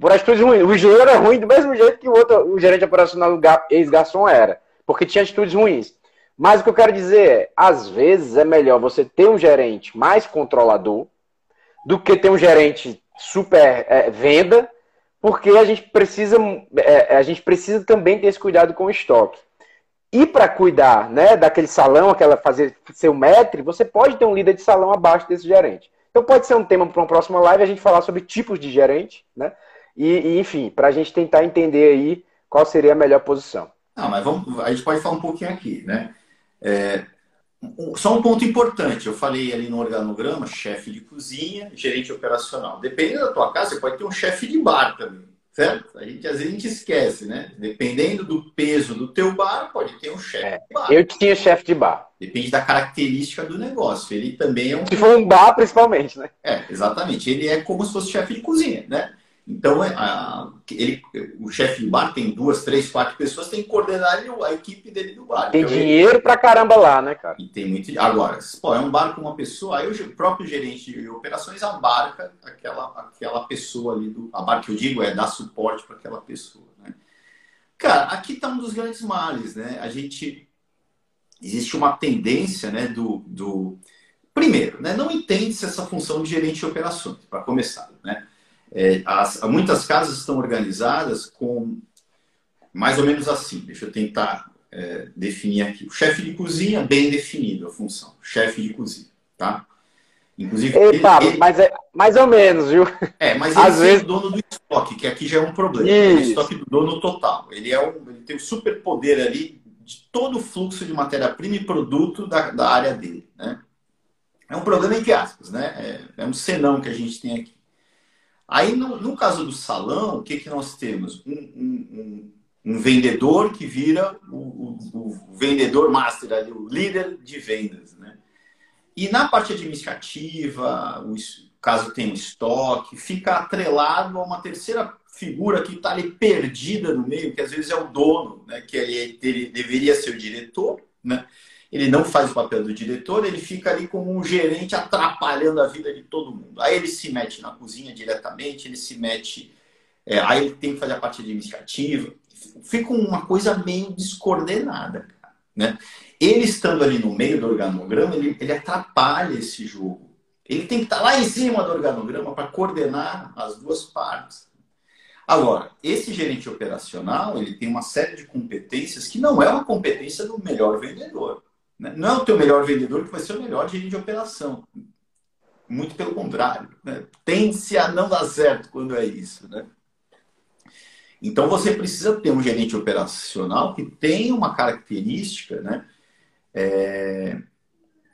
por atitudes ruins. O engenheiro era ruim do mesmo jeito que o outro, o gerente operacional ex-garçom era, porque tinha atitudes ruins. Mas o que eu quero dizer é, às vezes é melhor você ter um gerente mais controlador do que ter um gerente super é, venda, porque a gente precisa é, a gente precisa também ter esse cuidado com o estoque. E para cuidar né, daquele salão, aquela fazer seu metro, você pode ter um líder de salão abaixo desse gerente. Então pode ser um tema para uma próxima live a gente falar sobre tipos de gerente, né? E, e enfim, para a gente tentar entender aí qual seria a melhor posição. Não, mas vamos, a gente pode falar um pouquinho aqui, né? É, só um ponto importante, eu falei ali no organograma, chefe de cozinha, gerente operacional. Dependendo da tua casa, você pode ter um chefe de bar também certo? A gente às vezes a gente esquece, né? Dependendo do peso do teu bar, pode ter um chefe é, de bar. Eu tinha chefe de bar. Depende da característica do negócio. Ele também é um. Se for um bar, principalmente, né? É, exatamente. Ele é como se fosse chefe de cozinha, né? Então, é, a, ele, o chefe de bar tem duas, três, quatro pessoas, tem que coordenar a equipe dele do bar. Tem então, dinheiro ele... pra caramba lá, né, cara? E tem muito. Agora, pô, é um bar com uma pessoa, aí o próprio gerente de operações abarca aquela, aquela pessoa ali do. A bar que eu digo é dar suporte para aquela pessoa, né? Cara, aqui está um dos grandes males, né? A gente. Existe uma tendência, né, do. do... Primeiro, né, não entende-se essa função de gerente de operações, para começar? É, as, muitas casas estão organizadas com mais ou menos assim. Deixa eu tentar é, definir aqui. O chefe de cozinha, bem definido a função. Chefe de cozinha, tá? Inclusive. Epa, ele, mas é mais ou menos, viu? É, mas ele Às é vezes... o dono do estoque, que aqui já é um problema. É o estoque do dono total. Ele, é um, ele tem o um superpoder ali de todo o fluxo de matéria-prima e produto da, da área dele, né? É um problema entre aspas, né? É, é um senão que a gente tem aqui. Aí, no, no caso do salão, o que, que nós temos? Um, um, um, um vendedor que vira o, o, o, vendedor master, ali, o líder de vendas. Né? E na parte administrativa, o, caso tenha estoque, fica atrelado a uma terceira figura que está ali perdida no meio, que às vezes é o dono, né? que ele, ele deveria ser o diretor, né? Ele não faz o papel do diretor, ele fica ali como um gerente atrapalhando a vida de todo mundo. Aí ele se mete na cozinha diretamente, ele se mete. É, aí ele tem que fazer a parte administrativa. Fica uma coisa meio descoordenada. Né? Ele estando ali no meio do organograma, ele, ele atrapalha esse jogo. Ele tem que estar lá em cima do organograma para coordenar as duas partes. Agora, esse gerente operacional, ele tem uma série de competências que não é uma competência do melhor vendedor. Né? Não é o teu melhor vendedor que vai ser o melhor gerente de operação. Muito pelo contrário. Né? Tende-se a não dar certo quando é isso. Né? Então você precisa ter um gerente operacional que tenha uma característica né, é,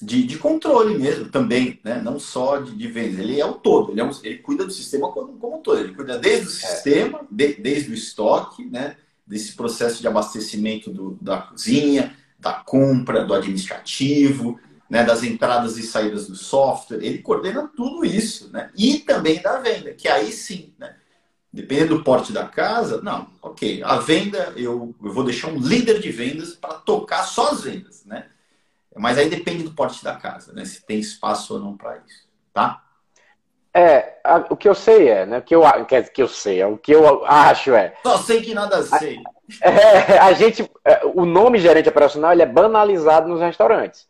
de, de, controle mesmo também, né? não só de, de vendas. Ele é o todo, ele, é um, ele cuida do sistema como, como um todo. Ele cuida desde o sistema, de, desde o estoque, né? desse processo de abastecimento do, da cozinha, da compra, do administrativo, né, das entradas e saídas do software, ele coordena tudo isso, né? E também da venda, que aí sim, né? Dependendo do porte da casa, não, ok, a venda eu, eu vou deixar um líder de vendas para tocar só as vendas, né? Mas aí depende do porte da casa, né? Se tem espaço ou não para isso, tá? É, a, o que eu sei é, né? O que eu, quer que eu sei, é, o que eu acho é. Só sei que nada sei. É, a gente, é, o nome gerente operacional ele é banalizado nos restaurantes.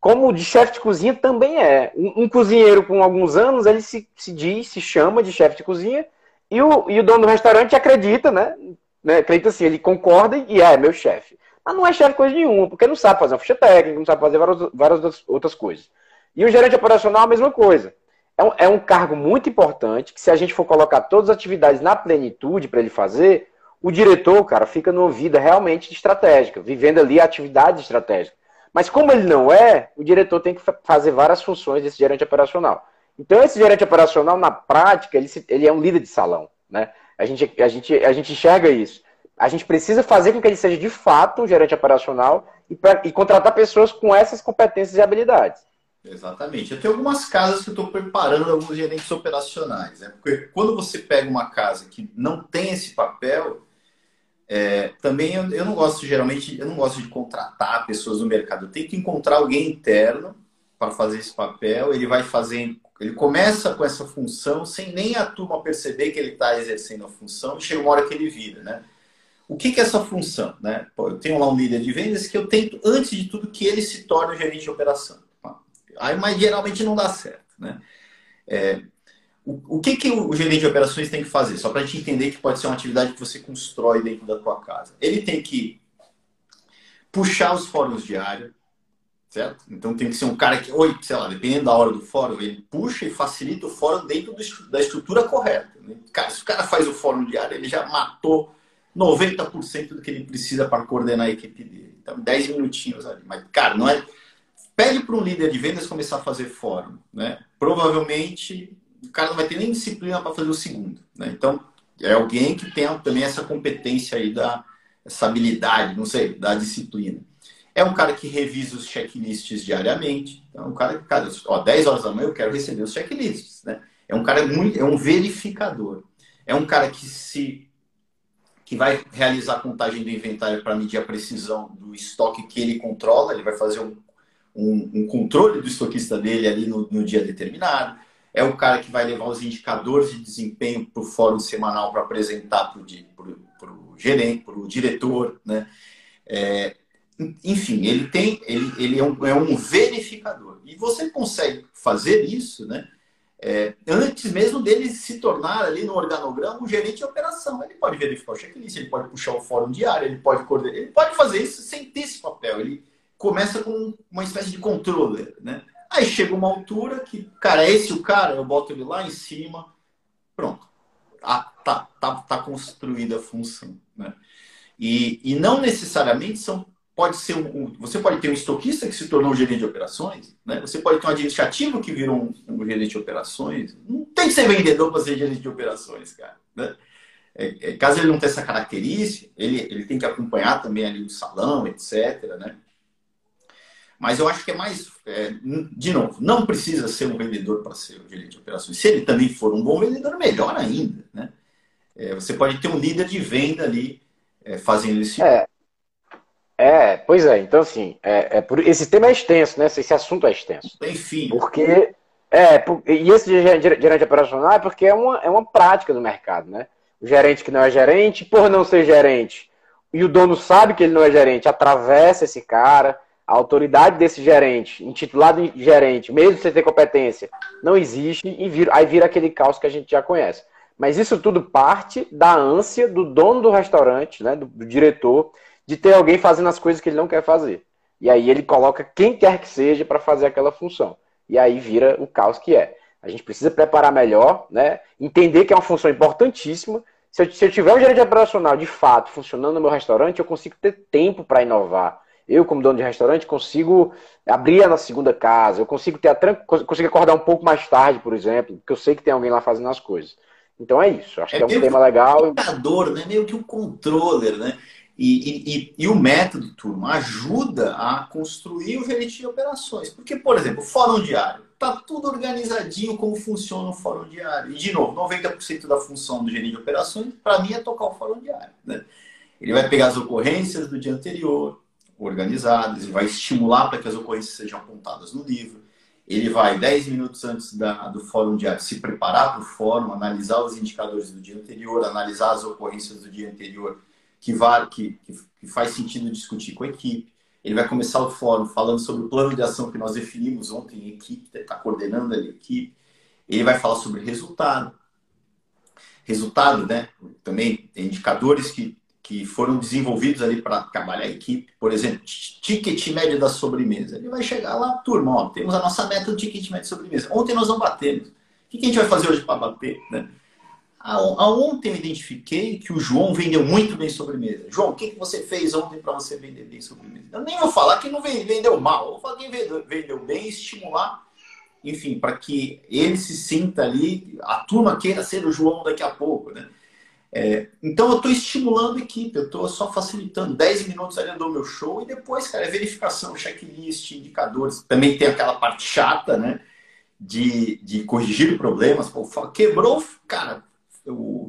Como o de chefe de cozinha também é. Um, um, cozinheiro com alguns anos, ele se, se diz, se chama de chefe de cozinha, e o, e o dono do restaurante acredita, né? né? Acredita assim, ele concorda e é meu chefe. Mas não é chefe coisa nenhuma, porque não sabe fazer uma ficha técnica, não sabe fazer várias, várias outras coisas. E o gerente operacional, a mesma coisa. é um, é um cargo muito importante que se a gente for colocar todas as atividades na plenitude para ele fazer, o diretor, cara, fica numa vida realmente estratégica, vivendo ali atividade estratégica. Mas como ele não é, o diretor tem que fazer várias funções desse gerente operacional. Então, esse gerente operacional, na prática, ele, ele é um líder de salão. Né? A, gente, a, gente, a gente enxerga isso. A gente precisa fazer com que ele seja de fato um gerente operacional e, pra, e contratar pessoas com essas competências e habilidades. Exatamente. Eu tenho algumas casas que eu estou preparando alguns gerentes operacionais. Né? Porque quando você pega uma casa que não tem esse papel, é, também eu, eu, não gosto, geralmente, eu não gosto de contratar pessoas no mercado. Eu tenho que encontrar alguém interno para fazer esse papel. Ele vai fazer, ele começa com essa função sem nem a turma perceber que ele está exercendo a função e chega uma hora que ele vira, né? O que, que é essa função? Né? Pô, eu tenho lá um líder de vendas que eu tento, antes de tudo, que ele se torne o gerente de operação. Aí, mas geralmente não dá certo. Né? É, o, que, que o gerente de operações tem que fazer? Só para a gente entender que pode ser uma atividade que você constrói dentro da tua casa. Ele tem que puxar os fóruns diários, certo? Então tem que ser um cara que, oi, sei lá, dependendo da hora do fórum, ele puxa e facilita o fórum dentro do, da estrutura correta. Né? Cara, se o cara faz o fórum diário, ele já matou 90% do que ele precisa para coordenar a equipe dele. Então, 10 minutinhos ali. Mas, cara, não é. Pede para um líder de vendas começar a fazer fórum, né? Provavelmente o cara não vai ter nem disciplina para fazer o segundo. Né? Então, é alguém que tem também essa competência aí, da, essa habilidade, não sei, da disciplina. É um cara que revisa os checklists diariamente. Então, é um cara que, cara, ó, 10 horas da manhã eu quero receber os checklists. Né? É um cara muito, é um verificador. É um cara que se que vai realizar a contagem do inventário para medir a precisão do estoque que ele controla, ele vai fazer um, um, um controle do estoquista dele ali no, no dia determinado é o cara que vai levar os indicadores de desempenho para o fórum semanal para apresentar para o gerente, para o diretor, né? É, enfim, ele tem, ele, ele é, um, é um verificador. E você consegue fazer isso, né? É, antes mesmo dele se tornar ali no organograma um gerente de operação. Ele pode verificar o checklist, ele pode puxar o fórum diário, ele pode coordenar, ele pode fazer isso sem ter esse papel. Ele começa com uma espécie de controller, né? Aí chega uma altura que, cara, é esse o cara, eu boto ele lá em cima, pronto. Ah, tá, tá, tá construída a função. Né? E, e não necessariamente são. Pode ser um, um, Você pode ter um estoquista que se tornou um gerente de operações, né? Você pode ter um administrativo que virou um, um gerente de operações. Não tem que ser vendedor para ser gerente de operações, cara. Né? É, é, caso ele não tenha essa característica, ele, ele tem que acompanhar também ali o salão, etc. Né? Mas eu acho que é mais, é, de novo, não precisa ser um vendedor para ser o gerente de operações. Se ele também for um bom vendedor, melhor ainda. Né? É, você pode ter um líder de venda ali é, fazendo esse. É. é, pois é. Então, assim, é, é por, esse tema é extenso, né? Esse assunto é extenso. Enfim. Porque. É, e esse gerente operacional é porque é uma, é uma prática do mercado, né? O gerente que não é gerente, por não ser gerente, e o dono sabe que ele não é gerente, atravessa esse cara a autoridade desse gerente, intitulado gerente, mesmo sem ter competência, não existe e vira, aí vira aquele caos que a gente já conhece. Mas isso tudo parte da ânsia do dono do restaurante, né, do, do diretor, de ter alguém fazendo as coisas que ele não quer fazer. E aí ele coloca quem quer que seja para fazer aquela função. E aí vira o caos que é. A gente precisa preparar melhor, né? entender que é uma função importantíssima. Se eu, se eu tiver um gerente operacional de fato funcionando no meu restaurante, eu consigo ter tempo para inovar eu, como dono de restaurante, consigo abrir na segunda casa, eu consigo ter a tran... consigo acordar um pouco mais tarde, por exemplo, porque eu sei que tem alguém lá fazendo as coisas. Então é isso, acho é que é um tema legal. O computador, né? meio que um controller, né? E, e, e, o método, turma, ajuda a construir o gerente de operações. Porque, por exemplo, o fórum diário. Tá tudo organizadinho como funciona o fórum diário. E, de novo, 90% da função do gerente de operações, para mim, é tocar o fórum diário. Né? Ele vai pegar as ocorrências do dia anterior, organizadas, ele vai estimular para que as ocorrências sejam apontadas no livro. Ele vai, 10 minutos antes da, do fórum diário, se preparar para o fórum, analisar os indicadores do dia anterior, analisar as ocorrências do dia anterior que, vai, que, que, faz sentido discutir com a equipe. Ele vai começar o fórum falando sobre o plano de ação que nós definimos ontem em equipe, está coordenando a equipe. Ele vai falar sobre resultado. Resultado, né? Também indicadores que que foram desenvolvidos ali para trabalhar a equipe. Por exemplo, ticket médio da sobremesa. Ele vai chegar lá, turma, ó, temos a nossa meta do ticket médio de sobremesa. Ontem nós não batemos. que a gente vai fazer hoje para bater? Né? Ontem eu identifiquei que o João vendeu muito bem sobremesa. João, o que, que você fez ontem para você vender bem sobremesa? Eu nem vou falar que não vendeu mal, eu vou falar que vendeu, vendeu bem e estimular, enfim, para que ele se sinta ali, a turma queira ser o João daqui a pouco, né? É, então eu estou estimulando a equipe, eu estou só facilitando. 10 minutos ali do meu show e depois, cara, é verificação, checklist, indicadores. Também tem aquela parte chata, né? De, de corrigir problemas. Pô, quebrou, cara,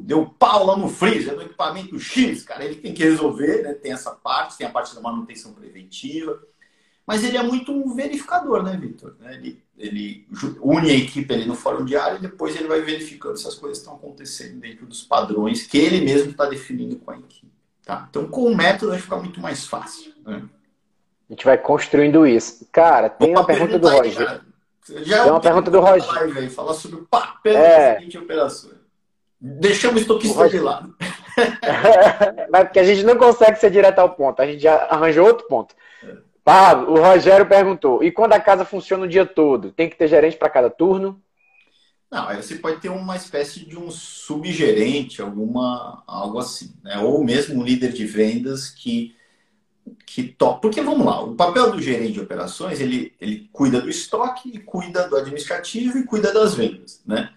deu pau lá no freezer do equipamento X, cara, ele tem que resolver, né? Tem essa parte, tem a parte da manutenção preventiva. Mas ele é muito um verificador, né, Vitor? Né, ele, ele une a equipe ali no fórum diário e depois ele vai verificando se as coisas estão acontecendo dentro dos padrões que ele mesmo está definindo com a equipe. Tá? Então, com o método vai ficar muito mais fácil. Né? A gente vai construindo isso. Cara, tem uma pergunta do Roger. Já tem uma pergunta do Roger. Falar sobre o papel é... de operações. Deixamos o estoquista de lado. Mas porque a gente não consegue ser direto ao ponto. A gente já arranjou outro ponto. É. Pablo, o Rogério perguntou: e quando a casa funciona o dia todo, tem que ter gerente para cada turno? Não, aí você pode ter uma espécie de um subgerente, alguma algo assim, né? Ou mesmo um líder de vendas que que toca. Porque vamos lá, o papel do gerente de operações ele, ele cuida do estoque, cuida do administrativo e cuida das vendas, né?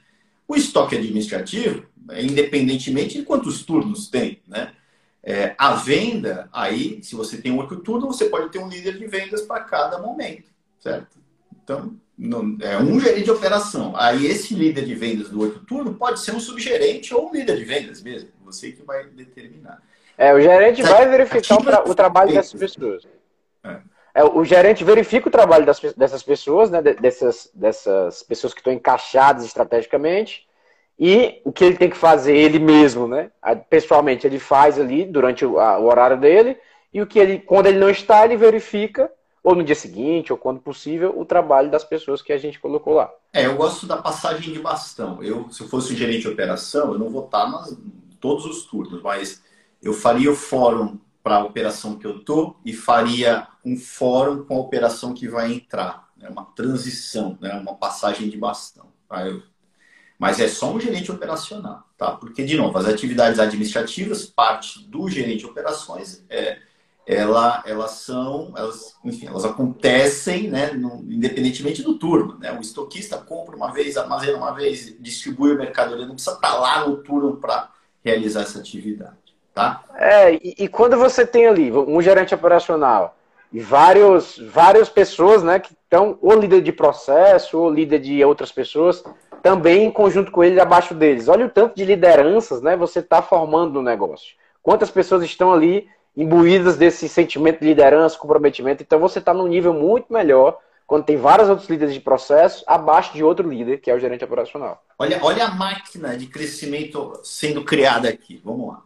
O estoque administrativo é, independentemente de quantos turnos tem, né? É, a venda, aí, se você tem um outro turno, você pode ter um líder de vendas para cada momento, certo? Então, não, é um gerente de operação. Aí, esse líder de vendas do outro turno pode ser um subgerente ou um líder de vendas mesmo. Você que vai determinar. É, o gerente vai verificar o, o trabalho dessas pessoas. É. É, o gerente verifica o trabalho das, dessas pessoas, né, dessas, dessas pessoas que estão encaixadas estrategicamente, e o que ele tem que fazer ele mesmo, né? Pessoalmente, ele faz ali durante o, horário dele, e o que ele, quando ele não está, ele verifica, ou no dia seguinte, ou quando possível, o trabalho das pessoas que a gente colocou lá. É, eu gosto da passagem de bastão. Eu, se eu fosse um gerente de operação, eu não vou estar nas todos os turnos, mas eu faria o fórum para a operação que eu tô e faria um fórum com a operação que vai entrar, né? uma transição, né? uma passagem de bastão. Tá? Eu mas é só um gerente operacional, tá? Porque, de novo, as atividades administrativas, parte do gerente de operações, é, ela, elas são, elas, enfim, elas acontecem, né, no, independentemente do turno, né? O estoquista compra uma vez, armazena uma vez, distribui o mercadoria, não precisa estar lá no turno para realizar essa atividade, tá? É, e, e quando você tem ali um gerente operacional e vários, várias pessoas, né, que estão ou líder de processo ou líder de outras pessoas, também em conjunto com ele abaixo deles. Olha o tanto de lideranças, né? Você está formando no negócio. Quantas pessoas estão ali imbuídas desse sentimento de liderança, comprometimento? Então você está num nível muito melhor quando tem vários outros líderes de processo abaixo de outro líder, que é o gerente operacional. Olha, olha a máquina de crescimento sendo criada aqui. Vamos lá.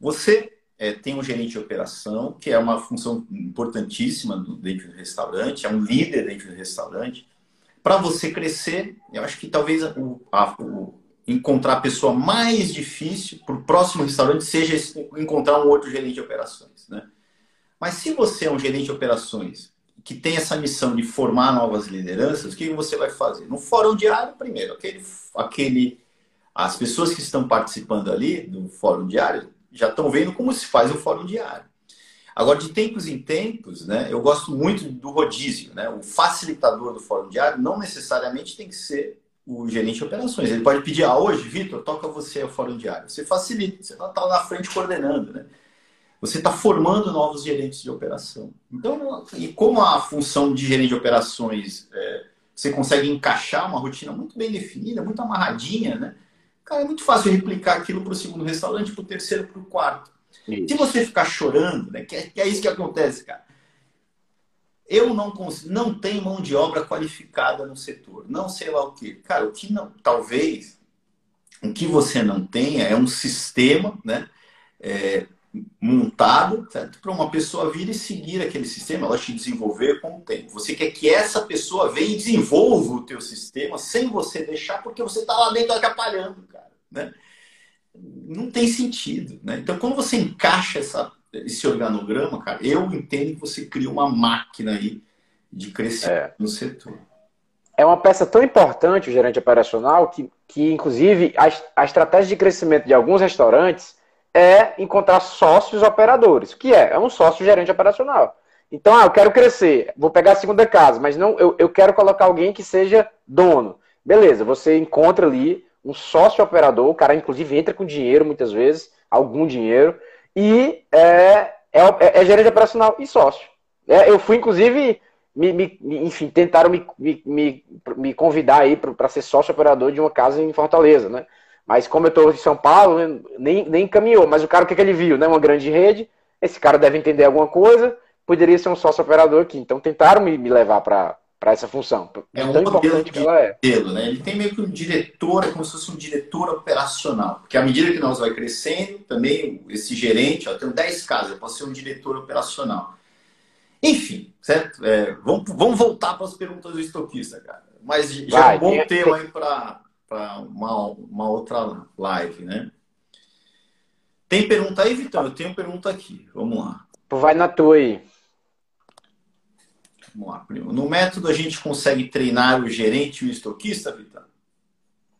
Você é, tem um gerente de operação, que é uma função importantíssima dentro do restaurante, é um líder dentro do restaurante para você crescer, eu acho que talvez o, a, o, encontrar a pessoa mais difícil para o próximo restaurante seja encontrar um outro gerente de operações. Né? Mas se você é um gerente de operações que tem essa missão de formar novas lideranças, o que você vai fazer? No fórum diário, primeiro, aquele, aquele, as pessoas que estão participando ali do fórum diário já estão vendo como se faz o fórum diário. Agora, de tempos em tempos, né, eu gosto muito do rodízio. Né? O facilitador do fórum diário não necessariamente tem que ser o gerente de operações. Ele pode pedir, ah, hoje, Vitor, toca você o fórum diário. Você facilita, você está lá na frente coordenando, né? Você está formando novos gerentes de operação. Então, e como a função de gerente de operações é, você consegue encaixar uma rotina muito bem definida, muito amarradinha, né? Cara, é muito fácil replicar aquilo para o segundo restaurante, para o terceiro, para o quarto. Isso. Se você ficar chorando, né, que é, que é isso que acontece, cara. Eu não consigo, não tenho mão de obra qualificada no setor, não sei lá o que. Cara, o que não, talvez, o que você não tenha é um sistema, né, é, montado para uma pessoa vir e seguir aquele sistema, ela te desenvolver com o tempo. Você quer que essa pessoa venha e desenvolva o teu sistema sem você deixar, porque você está lá dentro atrapalhando, cara, né? Não tem sentido. Né? Então, quando você encaixa essa, esse organograma, cara, eu entendo que você cria uma máquina aí de crescimento é. no setor. é uma peça tão importante, o gerente operacional, que, que inclusive a, a estratégia de crescimento de alguns restaurantes é encontrar sócios operadores. O que é? É um sócio gerente operacional. Então, ah, eu quero crescer, vou pegar a segunda casa, mas não, eu, eu quero colocar alguém que seja dono. Beleza, você encontra ali um sócio operador, o cara inclusive entra com dinheiro muitas vezes, algum dinheiro, e é, é, é, é gerente operacional e sócio. É, eu fui, inclusive, me, me, enfim, tentaram me, me, me convidar aí para ser sócio operador de uma casa em Fortaleza, né? Mas como eu estou em São Paulo, né, nem, nem caminhou. Mas o cara, o que, que ele viu? Né? Uma grande rede, esse cara deve entender alguma coisa, poderia ser um sócio operador aqui. Então tentaram me, me levar para essa função. É um tão importante que ela é. Modelo, né? Ele tem meio que um diretor, é como se fosse um diretor operacional. Porque à medida que nós vai crescendo, também esse gerente, ó, eu tenho 10 casas, eu posso ser um diretor operacional. Enfim, certo? É, vamos, vamos voltar para as perguntas do estoquista, cara. Mas já vai, é um bom tem, tema aí para uma, uma outra live, né? Tem pergunta aí, Vitão? Eu tenho pergunta aqui. Vamos lá. Vai na tua aí. Vamos lá, primo. No método a gente consegue treinar o gerente e o estoquista, Vitão?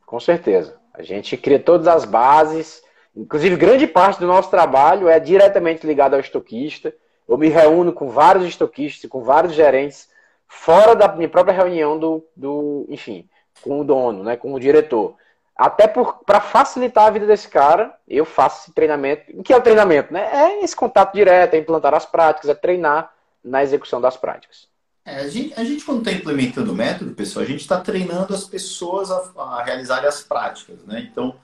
Com certeza. A gente cria todas as bases. Inclusive, grande parte do nosso trabalho é diretamente ligado ao estoquista. Eu me reúno com vários estoquistas, com vários gerentes, fora da minha própria reunião do, do enfim, com o dono, né, com o diretor. Até para facilitar a vida desse cara, eu faço esse treinamento. O que é o treinamento? Né? É esse contato direto, é implantar as práticas, é treinar na execução das práticas. É, a, gente, a gente, quando está implementando o método, pessoal, a gente está treinando as pessoas a, a realizarem as práticas. Né? Então,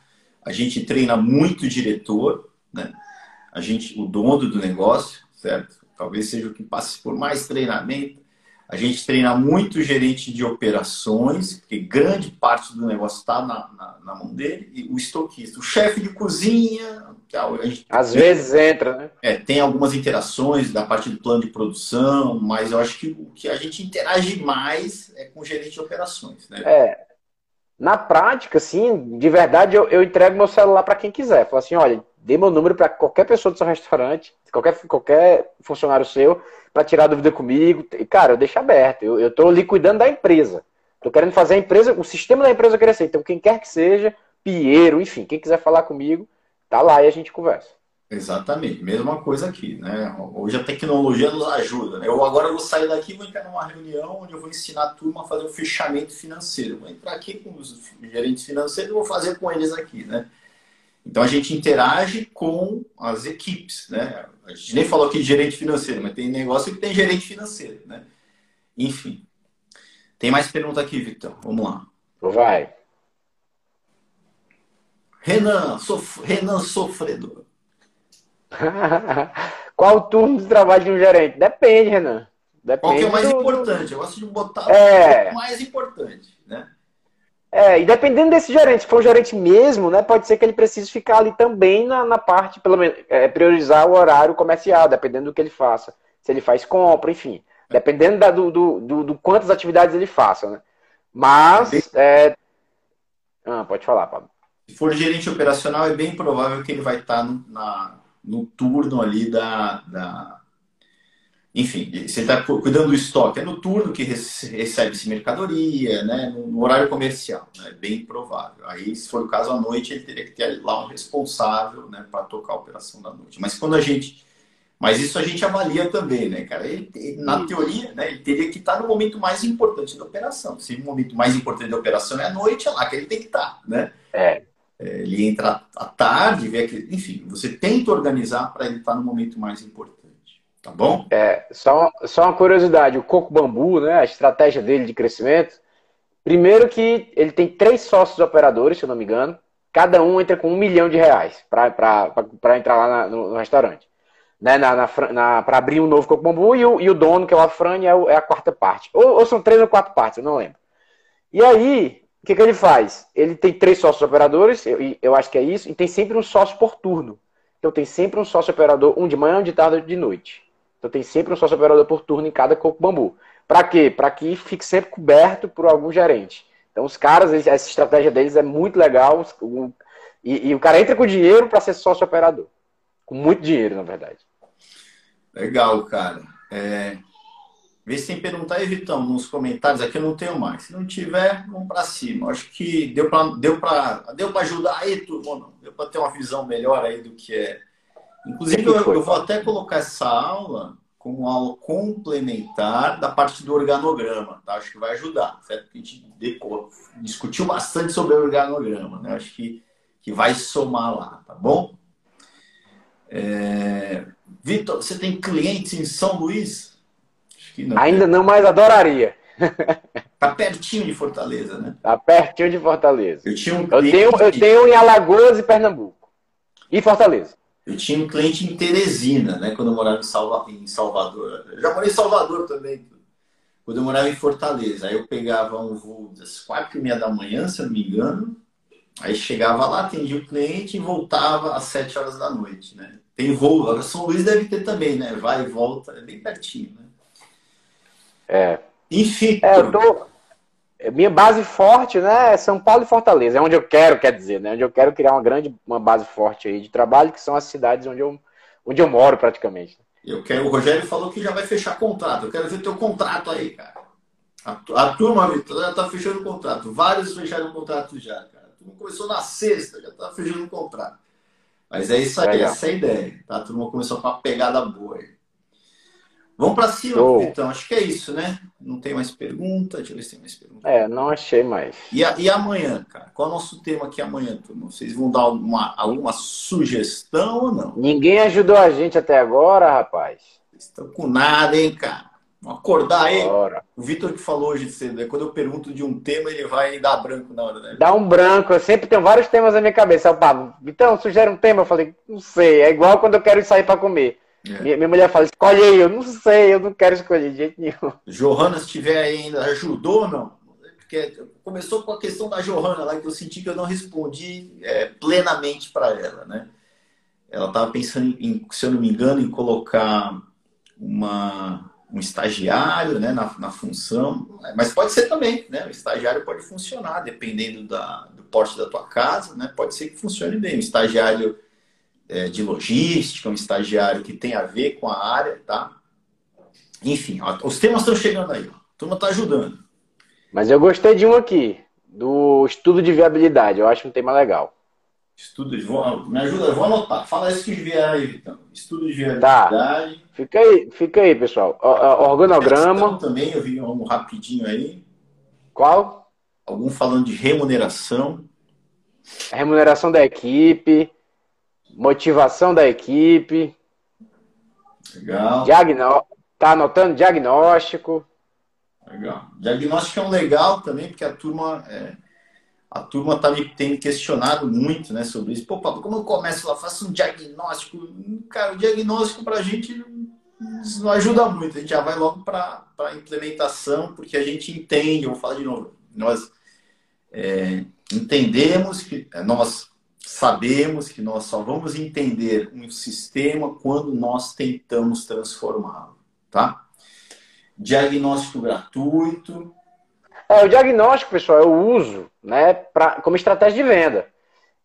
a gente treina muito o diretor, né? a gente, o dono do negócio, certo? Talvez seja o que passe por mais treinamento. A gente treina muito gerente de operações, porque grande parte do negócio está na, na, na, mão dele, e o estoquista. O chefe de cozinha. Gente, Às vezes entra, né? É, tem algumas interações da parte do plano de produção, mas eu acho que o que a gente interage mais é com o gerente de operações. Né? É. Na prática, assim, de verdade, eu, eu entrego meu celular para quem quiser. Falo assim: olha, dê meu número para qualquer pessoa do seu restaurante, qualquer, qualquer funcionário seu, para tirar dúvida comigo. E, cara, eu deixo aberto. Eu estou ali cuidando da empresa. Estou querendo fazer a empresa, o sistema da empresa crescer. Então, quem quer que seja, Pinheiro, enfim, quem quiser falar comigo, tá lá e a gente conversa. Exatamente, mesma coisa aqui, né? Hoje a tecnologia nos ajuda. Né? Eu agora vou sair daqui, vou entrar numa reunião onde eu vou ensinar a turma a fazer o fechamento financeiro. Vou entrar aqui com os gerentes financeiros e vou fazer com eles aqui, né? Então a gente interage com as equipes, né? A gente nem falou aqui de gerente financeiro, mas tem negócio que tem gerente financeiro, né? Enfim. Tem mais pergunta aqui, Vitão. Vamos lá. Vai. Renan, sof... Renan sofredor. Qual o turno de trabalho de um gerente? Depende, Renan. Depende Qual que é o mais do... importante? Eu gosto de botar é... o mais importante? É, e dependendo desse gerente, se for um gerente mesmo, né, pode ser que ele precise ficar ali também na, na parte, pelo menos, é, priorizar o horário comercial, dependendo do que ele faça. Se ele faz compra, enfim. Dependendo da, do, do, do, do, quantas atividades ele faça, né? Mas. É... Ah, pode falar, Pablo. Se for gerente operacional, é bem provável que ele vai estar no, na, no turno ali da, da enfim, você está cuidando do estoque, é no turno que recebe-se mercadoria, né, no horário comercial, né, é bem provável. Aí, se for o caso, à noite, ele teria que ter lá um responsável né, para tocar a operação da noite. Mas quando a gente. Mas isso a gente avalia também, né, cara? Ele, na teoria, né, ele teria que estar no momento mais importante da operação. Se o momento mais importante da operação é a noite, é lá que ele tem que estar, né? É. é ele entra à tarde, vê que, enfim, você tenta organizar para ele estar no momento mais importante. Tá bom? É, só, só uma curiosidade, o coco bambu, né, a estratégia dele de crescimento, primeiro que ele tem três sócios operadores, se eu não me engano, cada um entra com um milhão de reais para entrar lá na, no, no, restaurante. Né, na, na, na para abrir um novo coco bambu e o, e o dono, que é o Afrani, é, o, é a quarta parte. Ou, ou, são três ou quatro partes, eu não lembro. E aí, o que, que ele faz? Ele tem três sócios operadores, eu, eu acho que é isso, e tem sempre um sócio por turno. Então tem sempre um sócio operador, um de manhã, um de tarde, um de noite. Então tem sempre um sócio operador por turno em cada coco bambu. Para quê? Para que fique sempre coberto por algum gerente. Então os caras, essa estratégia deles é muito legal. E, e o cara entra com dinheiro para ser sócio operador. Com muito dinheiro, na verdade. Legal, cara. É... Vê se tem perguntar aí, Vitão, nos comentários. Aqui eu não tenho mais. Se não tiver, vamos para cima. Acho que deu para deu deu ajudar aí, turma? Deu para ter uma visão melhor aí do que é. Inclusive, eu, eu vou até colocar essa aula como aula complementar da parte do organograma, tá? Acho que vai ajudar, certo? Porque a gente discutiu bastante sobre o organograma, né? Acho que, que vai somar lá, tá bom? É... Vitor, você tem clientes em São Luís? Não, Ainda né? não, mas adoraria. Tá pertinho de Fortaleza, né? Tá pertinho de Fortaleza. Eu, tinha um eu, tenho, eu tenho em Alagoas e Pernambuco. E Fortaleza. Eu tinha um cliente em Teresina, né? Quando eu morava em, Salva, em Salvador. Eu já morei em Salvador também. Quando eu morava em Fortaleza. Aí eu pegava um voo das quatro e meia da manhã, se eu não me engano. Aí chegava lá, atendia o cliente e voltava às sete horas da noite, né? Tem voo. Agora São Luís deve ter também, né? Vai e volta. É bem pertinho, né? É. Enfim. É, eu tô... Minha base forte, né, é São Paulo e Fortaleza. É onde eu quero, quer dizer, né? Onde eu quero criar uma grande, uma base forte aí de trabalho, que são as cidades onde eu, onde eu moro praticamente. Eu quero, o Rogério falou que já vai fechar contrato. Eu quero ver teu contrato aí, cara. A, a turma, Vitor, já tá fechando o contrato. Vários fecharam o contrato já, cara. A turma começou na sexta, já tá fechando o contrato. Mas é isso aí, Legal. essa é a ideia. Tá? A turma começou com uma pegada boa aí. Vamos para cima, oh. então. Acho que é isso, né? Não tem mais pergunta. Deixa eu ver se tem mais pergunta. É, não achei mais. E, a, e amanhã, cara? Qual é o nosso tema aqui amanhã, turma? Vocês vão dar alguma, alguma sugestão ou não? Ninguém ajudou a gente até agora, rapaz. Estão com nada, hein, cara? Vamos acordar aí. O Vitor que falou hoje cedo, né? quando eu pergunto de um tema, ele vai dar branco na hora, né? Dá um branco. Eu sempre tenho vários temas na minha cabeça. Eu falo, Vitão, sugere um tema. Eu falei, não sei. É igual quando eu quero sair para comer. É. Minha, minha, mulher fala, escolhe aí. Eu não sei, eu não quero escolher de jeito nenhum. Johanna, se tiver ainda, ajudou ou não? Porque começou com a questão da Johanna lá, que eu senti que eu não respondi é, plenamente para ela, né? Ela estava pensando, em, se eu não me engano, em colocar uma, um estagiário né, na, na função, mas pode ser também, né? O estagiário pode funcionar, dependendo da, do porte da tua casa, né? Pode ser que funcione bem. O estagiário é, de logística, um estagiário que tem a ver com a área, tá? Enfim, ó, os temas estão chegando aí, ó. a turma está ajudando. Mas eu gostei de um aqui, do estudo de viabilidade, eu acho um tema legal. Estudo de. Vou, me ajuda, eu vou anotar. Fala isso que vieram aí, Vitão. Estudo de viabilidade. Tá. Fica aí, fica aí, pessoal. Organograma. também, eu vi um rapidinho aí. Qual? Algum falando de remuneração. A remuneração da equipe motivação da equipe. Legal. Diagnó... Tá anotando diagnóstico. Legal. Diagnóstico é um legal também, porque a turma é... a turma tá me tem questionado muito, né, sobre isso. Pô, Pablo, como eu começo lá, faço um diagnóstico? Cara, o diagnóstico para a gente não ajuda muito. A gente já vai logo para a implementação, porque a gente entende. Eu vou falar de novo. Nós é, entendemos que nós sabemos que nós só vamos entender um sistema quando nós tentamos transformá-lo, tá? Diagnóstico gratuito. É, o diagnóstico, pessoal, eu uso né, pra, como estratégia de venda.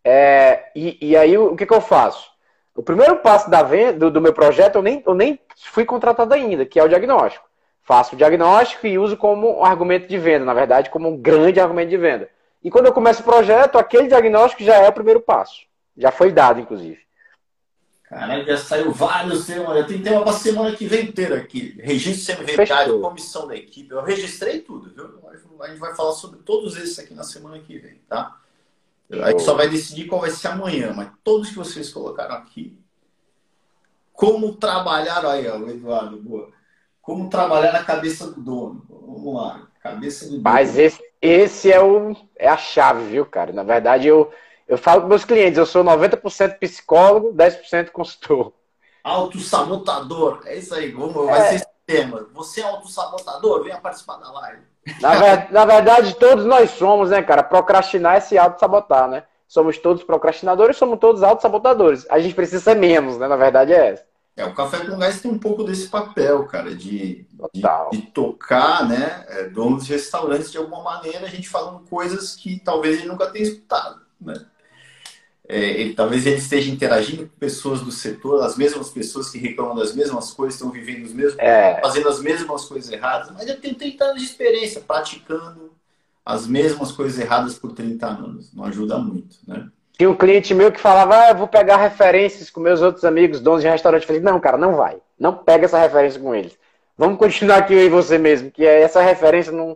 É, e, e, aí, o que, que eu faço? O primeiro passo da venda, do, do, meu projeto, eu nem, eu nem fui contratado ainda, que é o diagnóstico. Faço o diagnóstico e uso como um argumento de venda, na verdade, como um grande argumento de venda. E quando eu começo o projeto, aquele diagnóstico já é o primeiro passo. Já foi dado, inclusive. Caralho, já saiu vários temas. Eu tenho tema para semana que vem inteira aqui. Registro semi-inventário, comissão da equipe. Eu registrei tudo, viu? A gente vai falar sobre todos esses aqui na semana que vem, tá? A gente só vai decidir qual vai ser amanhã, mas todos que vocês colocaram aqui. Como trabalhar, aí, ó, Eduardo, boa. Como trabalhar na cabeça do dono. Vamos lá, cabeça do dono. Mas esse, esse é, o, é a chave, viu, cara? Na verdade, eu, eu falo com meus clientes, eu sou 90% psicólogo, 10% consultor. Autossabotador, é isso aí, vamos, vai é. ser esse tema. Você é autossabotador? Venha participar da live. Na, ver, na verdade, todos nós somos, né, cara? Procrastinar é se auto-sabotar, né? Somos todos procrastinadores, somos todos autossabotadores. A gente precisa ser menos, né? Na verdade é essa. É, o Café com Gás tem um pouco desse papel, cara, de, de, de, tocar, né, é, donos de restaurantes de alguma maneira, a gente falando coisas que talvez ele nunca tenha escutado, né? é, ele, talvez ele esteja interagindo com pessoas do setor, as mesmas pessoas que reclamam das mesmas coisas, estão vivendo os mesmos, é. fazendo as mesmas coisas erradas, mas eu tenho 30 anos de experiência praticando as mesmas coisas erradas por 30 anos. Não ajuda muito, né? Tinha um cliente meu que falava, ah, eu vou pegar referências com meus outros amigos, donos de restaurante. Eu falei, não, cara, não vai. Não pega essa referência com eles. Vamos continuar aqui eu e você mesmo, que essa referência não,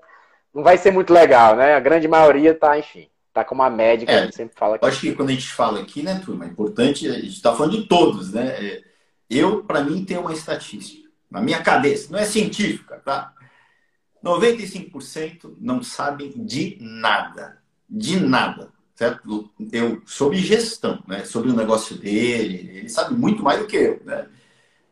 não vai ser muito legal, né? A grande maioria tá, enfim, tá com uma média que é, a gente sempre fala. Aqui. Acho que quando a gente fala aqui, né, turma, é importante, a gente está falando de todos, né? É, eu, para mim, tenho uma estatística na minha cabeça, não é científica, tá? 95% não sabem de nada. De nada. Certo? Eu, sobre gestão, né? sobre o negócio dele, ele sabe muito mais do que eu, né?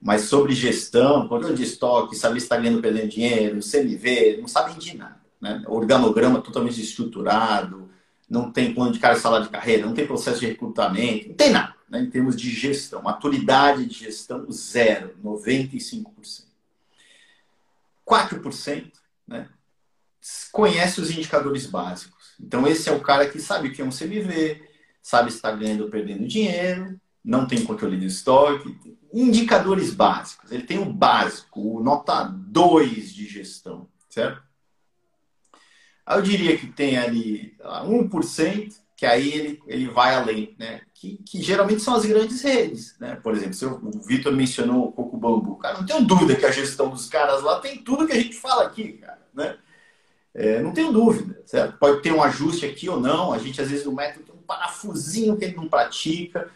Mas sobre gestão, controle de estoque, saber se está ganhando perdendo dinheiro, CMV, não sabem de nada. Né? Organograma totalmente estruturado, não tem plano de cara salário de carreira, não tem processo de recrutamento, não tem nada né? em termos de gestão. Maturidade de gestão, zero, 95%. 4% né, conhece os indicadores básicos. Então, esse é o cara que sabe o que é um CMV, sabe se está ganhando ou perdendo dinheiro, não tem controle de estoque. Indicadores básicos. Ele tem o básico, o nota 2 de gestão, certo? Eu diria que tem ali 1%, que aí ele, ele vai além, né? Que, que geralmente são as grandes redes, né? Por exemplo, se o Vitor mencionou o Coco Bambu, cara, não tenho dúvida que a gestão dos caras lá tem tudo que a gente fala aqui, cara, né? É, não tenho dúvida, certo? Pode ter um ajuste aqui ou não, a gente às vezes no método tem um parafusinho que ele não pratica,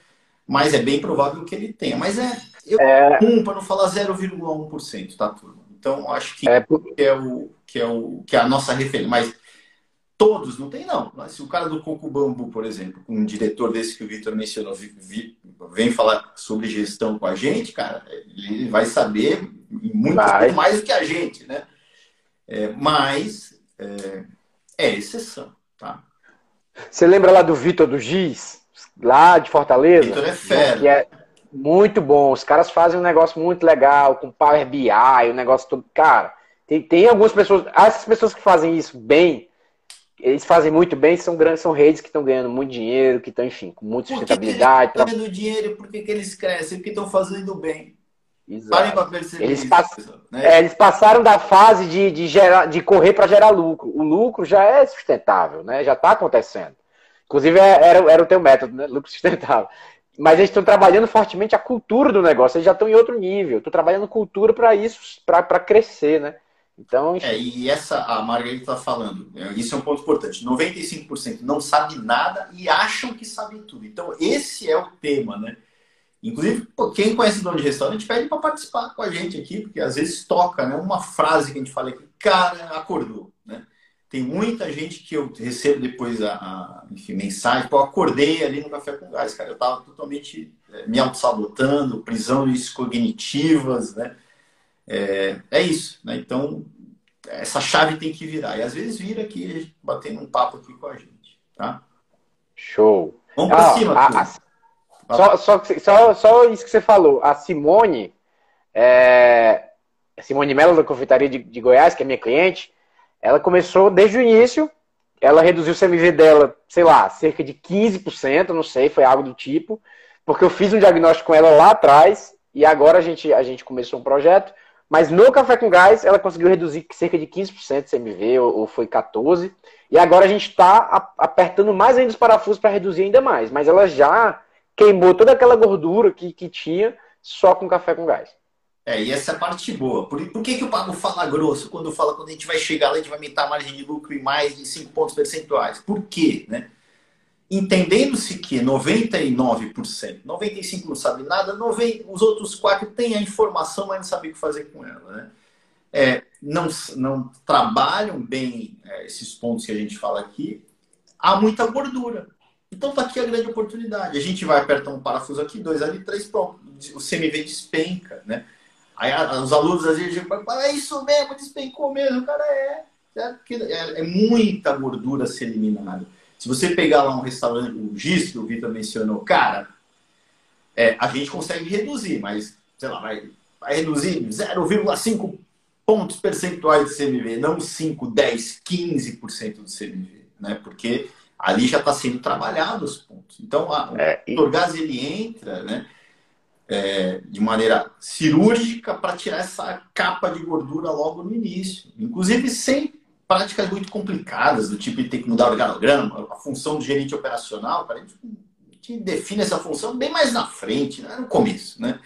mas é bem provável que ele tenha. Mas é, eu, é... um para não falar 0,1%, tá, turma? Então, acho que é, é o que é o que é a nossa referência, mas Todos não tem, não. Mas se o cara do Coco Bambu, por exemplo, um diretor desse que o Vitor mencionou, vem falar sobre gestão com a gente, cara, ele vai saber muito vai. mais do que a gente, né? É, mas é, é, exceção, tá? Você lembra lá do Vitor do Giz, lá de Fortaleza? Vitor é fera. Que é muito bom. Os caras fazem um negócio muito legal com Power BI, o negócio todo. Cara, tem, tem algumas pessoas. Essas pessoas que fazem isso bem eles fazem muito bem, são grandes, são redes que estão ganhando muito dinheiro, que estão, enfim, com muita sustentabilidade. Por que, eles estão ganhando dinheiro? Por que, que eles crescem? Porque estão fazendo bem. Exato. Eles, pass... né? é, eles passaram da fase de, de, gerar, de correr para gerar lucro. O lucro já é sustentável, né? já está acontecendo. Inclusive, é, era, era o teu método, né? lucro sustentável. Mas eles estão trabalhando fortemente a cultura do negócio, eles já estão em outro nível. Estou trabalhando cultura para isso, para crescer, né? Então, é, e essa, a Margarida está falando, é, isso é um ponto importante. 95% não sabe nada e acham que sabem tudo. Então, esse é o tema, né? Inclusive, quem conhece dono de restaurante pede para participar com a gente aqui, porque às vezes toca, né? Uma frase que a gente fala aqui, cara, acordou, né? Tem muita gente que eu recebo depois a, a enfim, mensagem, pô, acordei ali no Café com Gás, cara. Eu estava totalmente é, me auto-sabotando, prisões cognitivas, né? É, é isso, né? Então, essa chave tem que virar. E às vezes vira aqui, batendo um papo aqui com a gente, tá? Show. Vamos para ah, cima, a, a, só, só, só, só, isso que você falou. A Simone, é, Simone Mello, da Confeitaria de, de Goiás, que é minha cliente, ela começou desde o início, ela reduziu o CMV dela, sei lá, cerca de 15%, não sei, foi algo do tipo, porque eu fiz um diagnóstico com ela lá atrás, e agora a gente, a gente começou um projeto, mas no Café com Gás, ela conseguiu reduzir cerca de 15% de CMV, ou, ou foi 14%. E agora a gente está apertando mais ainda os parafusos para reduzir ainda mais. Mas ela já queimou toda aquela gordura que, que tinha só com Café com Gás. É, e essa é a parte boa. Por, por que, que o Pago fala grosso quando fala quando a gente vai chegar lá, a gente vai aumentar a margem de lucro em mais de 5 pontos percentuais? Por quê? Né? entendendo-se que 99%, 95% não sabe nada, 90, os outros quatro têm a informação, mas não sabem o que fazer com ela. Né? É, não, não trabalham bem é, esses pontos que a gente fala aqui, há muita gordura. Então está aqui a grande oportunidade. A gente vai apertar um parafuso aqui, dois ali, três, pronto. O CMV despenca, né? Aí os alunos às vezes falam, é isso mesmo, despencou mesmo. O cara é, é, é, muita gordura ser eliminada. Se você pegar lá um restaurante, o GIS que o Vitor mencionou, cara, é, a gente consegue reduzir, mas, sei lá, vai, vai reduzir 0,5 pontos percentuais de CMV, não 5, 10, 15% do CMV, né? Porque ali já está sendo trabalhado os pontos. Então, a, é, o Torgás ele entra né, é, de maneira cirúrgica para tirar essa capa de gordura logo no início. Inclusive sem práticas muito complicadas, do tipo de ter que mudar o organograma, a função do gerente operacional, a gente, a gente define essa função bem mais na frente, né, no começo. Né?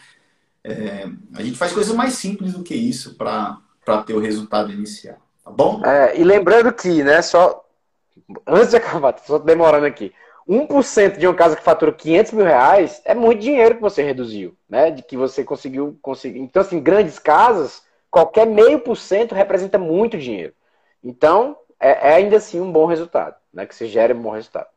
É, a gente faz coisas mais simples do que isso para ter o resultado inicial. Tá bom? É, e lembrando que, né, só antes de acabar, só demorando aqui. 1% de uma casa que fatura 500 mil reais é muito dinheiro que você reduziu, né? De que você conseguiu conseguir. Então, assim, grandes casas, qualquer meio por cento representa muito dinheiro. Então, é, é, ainda assim um bom resultado, né? Que você gere um bom resultado.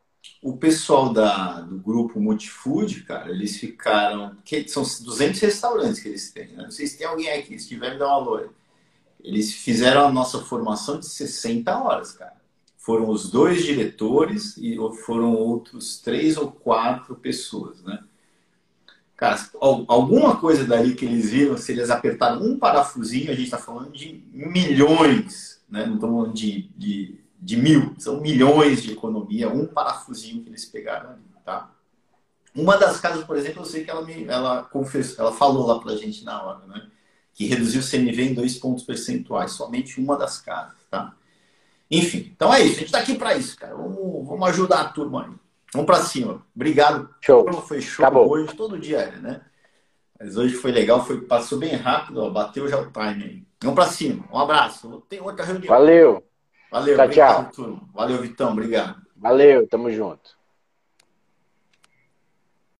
O pessoal da, do grupo Multifood, cara, eles ficaram. Que são 200 restaurantes que eles têm. Né? Não sei se tem alguém aqui, se tiver, me dá uma valor. Eles fizeram a nossa formação de 60 horas, cara foram os dois diretores e foram outros três ou quatro pessoas, né? Cara, alguma coisa dali que eles viram, se eles apertaram um parafusinho, a gente está falando de milhões, né? Não estamos falando de, de, de, mil, são milhões de economia, um parafusinho que eles pegaram ali, tá? Uma das casas, por exemplo, eu sei que ela me, ela confessou, ela falou lá pra gente na hora, né? Que reduziu o CMV em dois pontos percentuais, somente uma das casas, tá? Enfim, então é isso. A gente está aqui para isso, cara. Vamos, vamos ajudar a turma aí. Vamos para cima. Obrigado. Show. Foi show Acabou. hoje, todo dia, é, né? Mas hoje foi legal, foi, passou bem rápido, ó, bateu já o time aí. Vamos para cima. Um abraço. Tem outra reunião. Valeu. Valeu. Tchau, obrigado, tchau. turma. Valeu, Vitão. Obrigado. Valeu, tamo junto.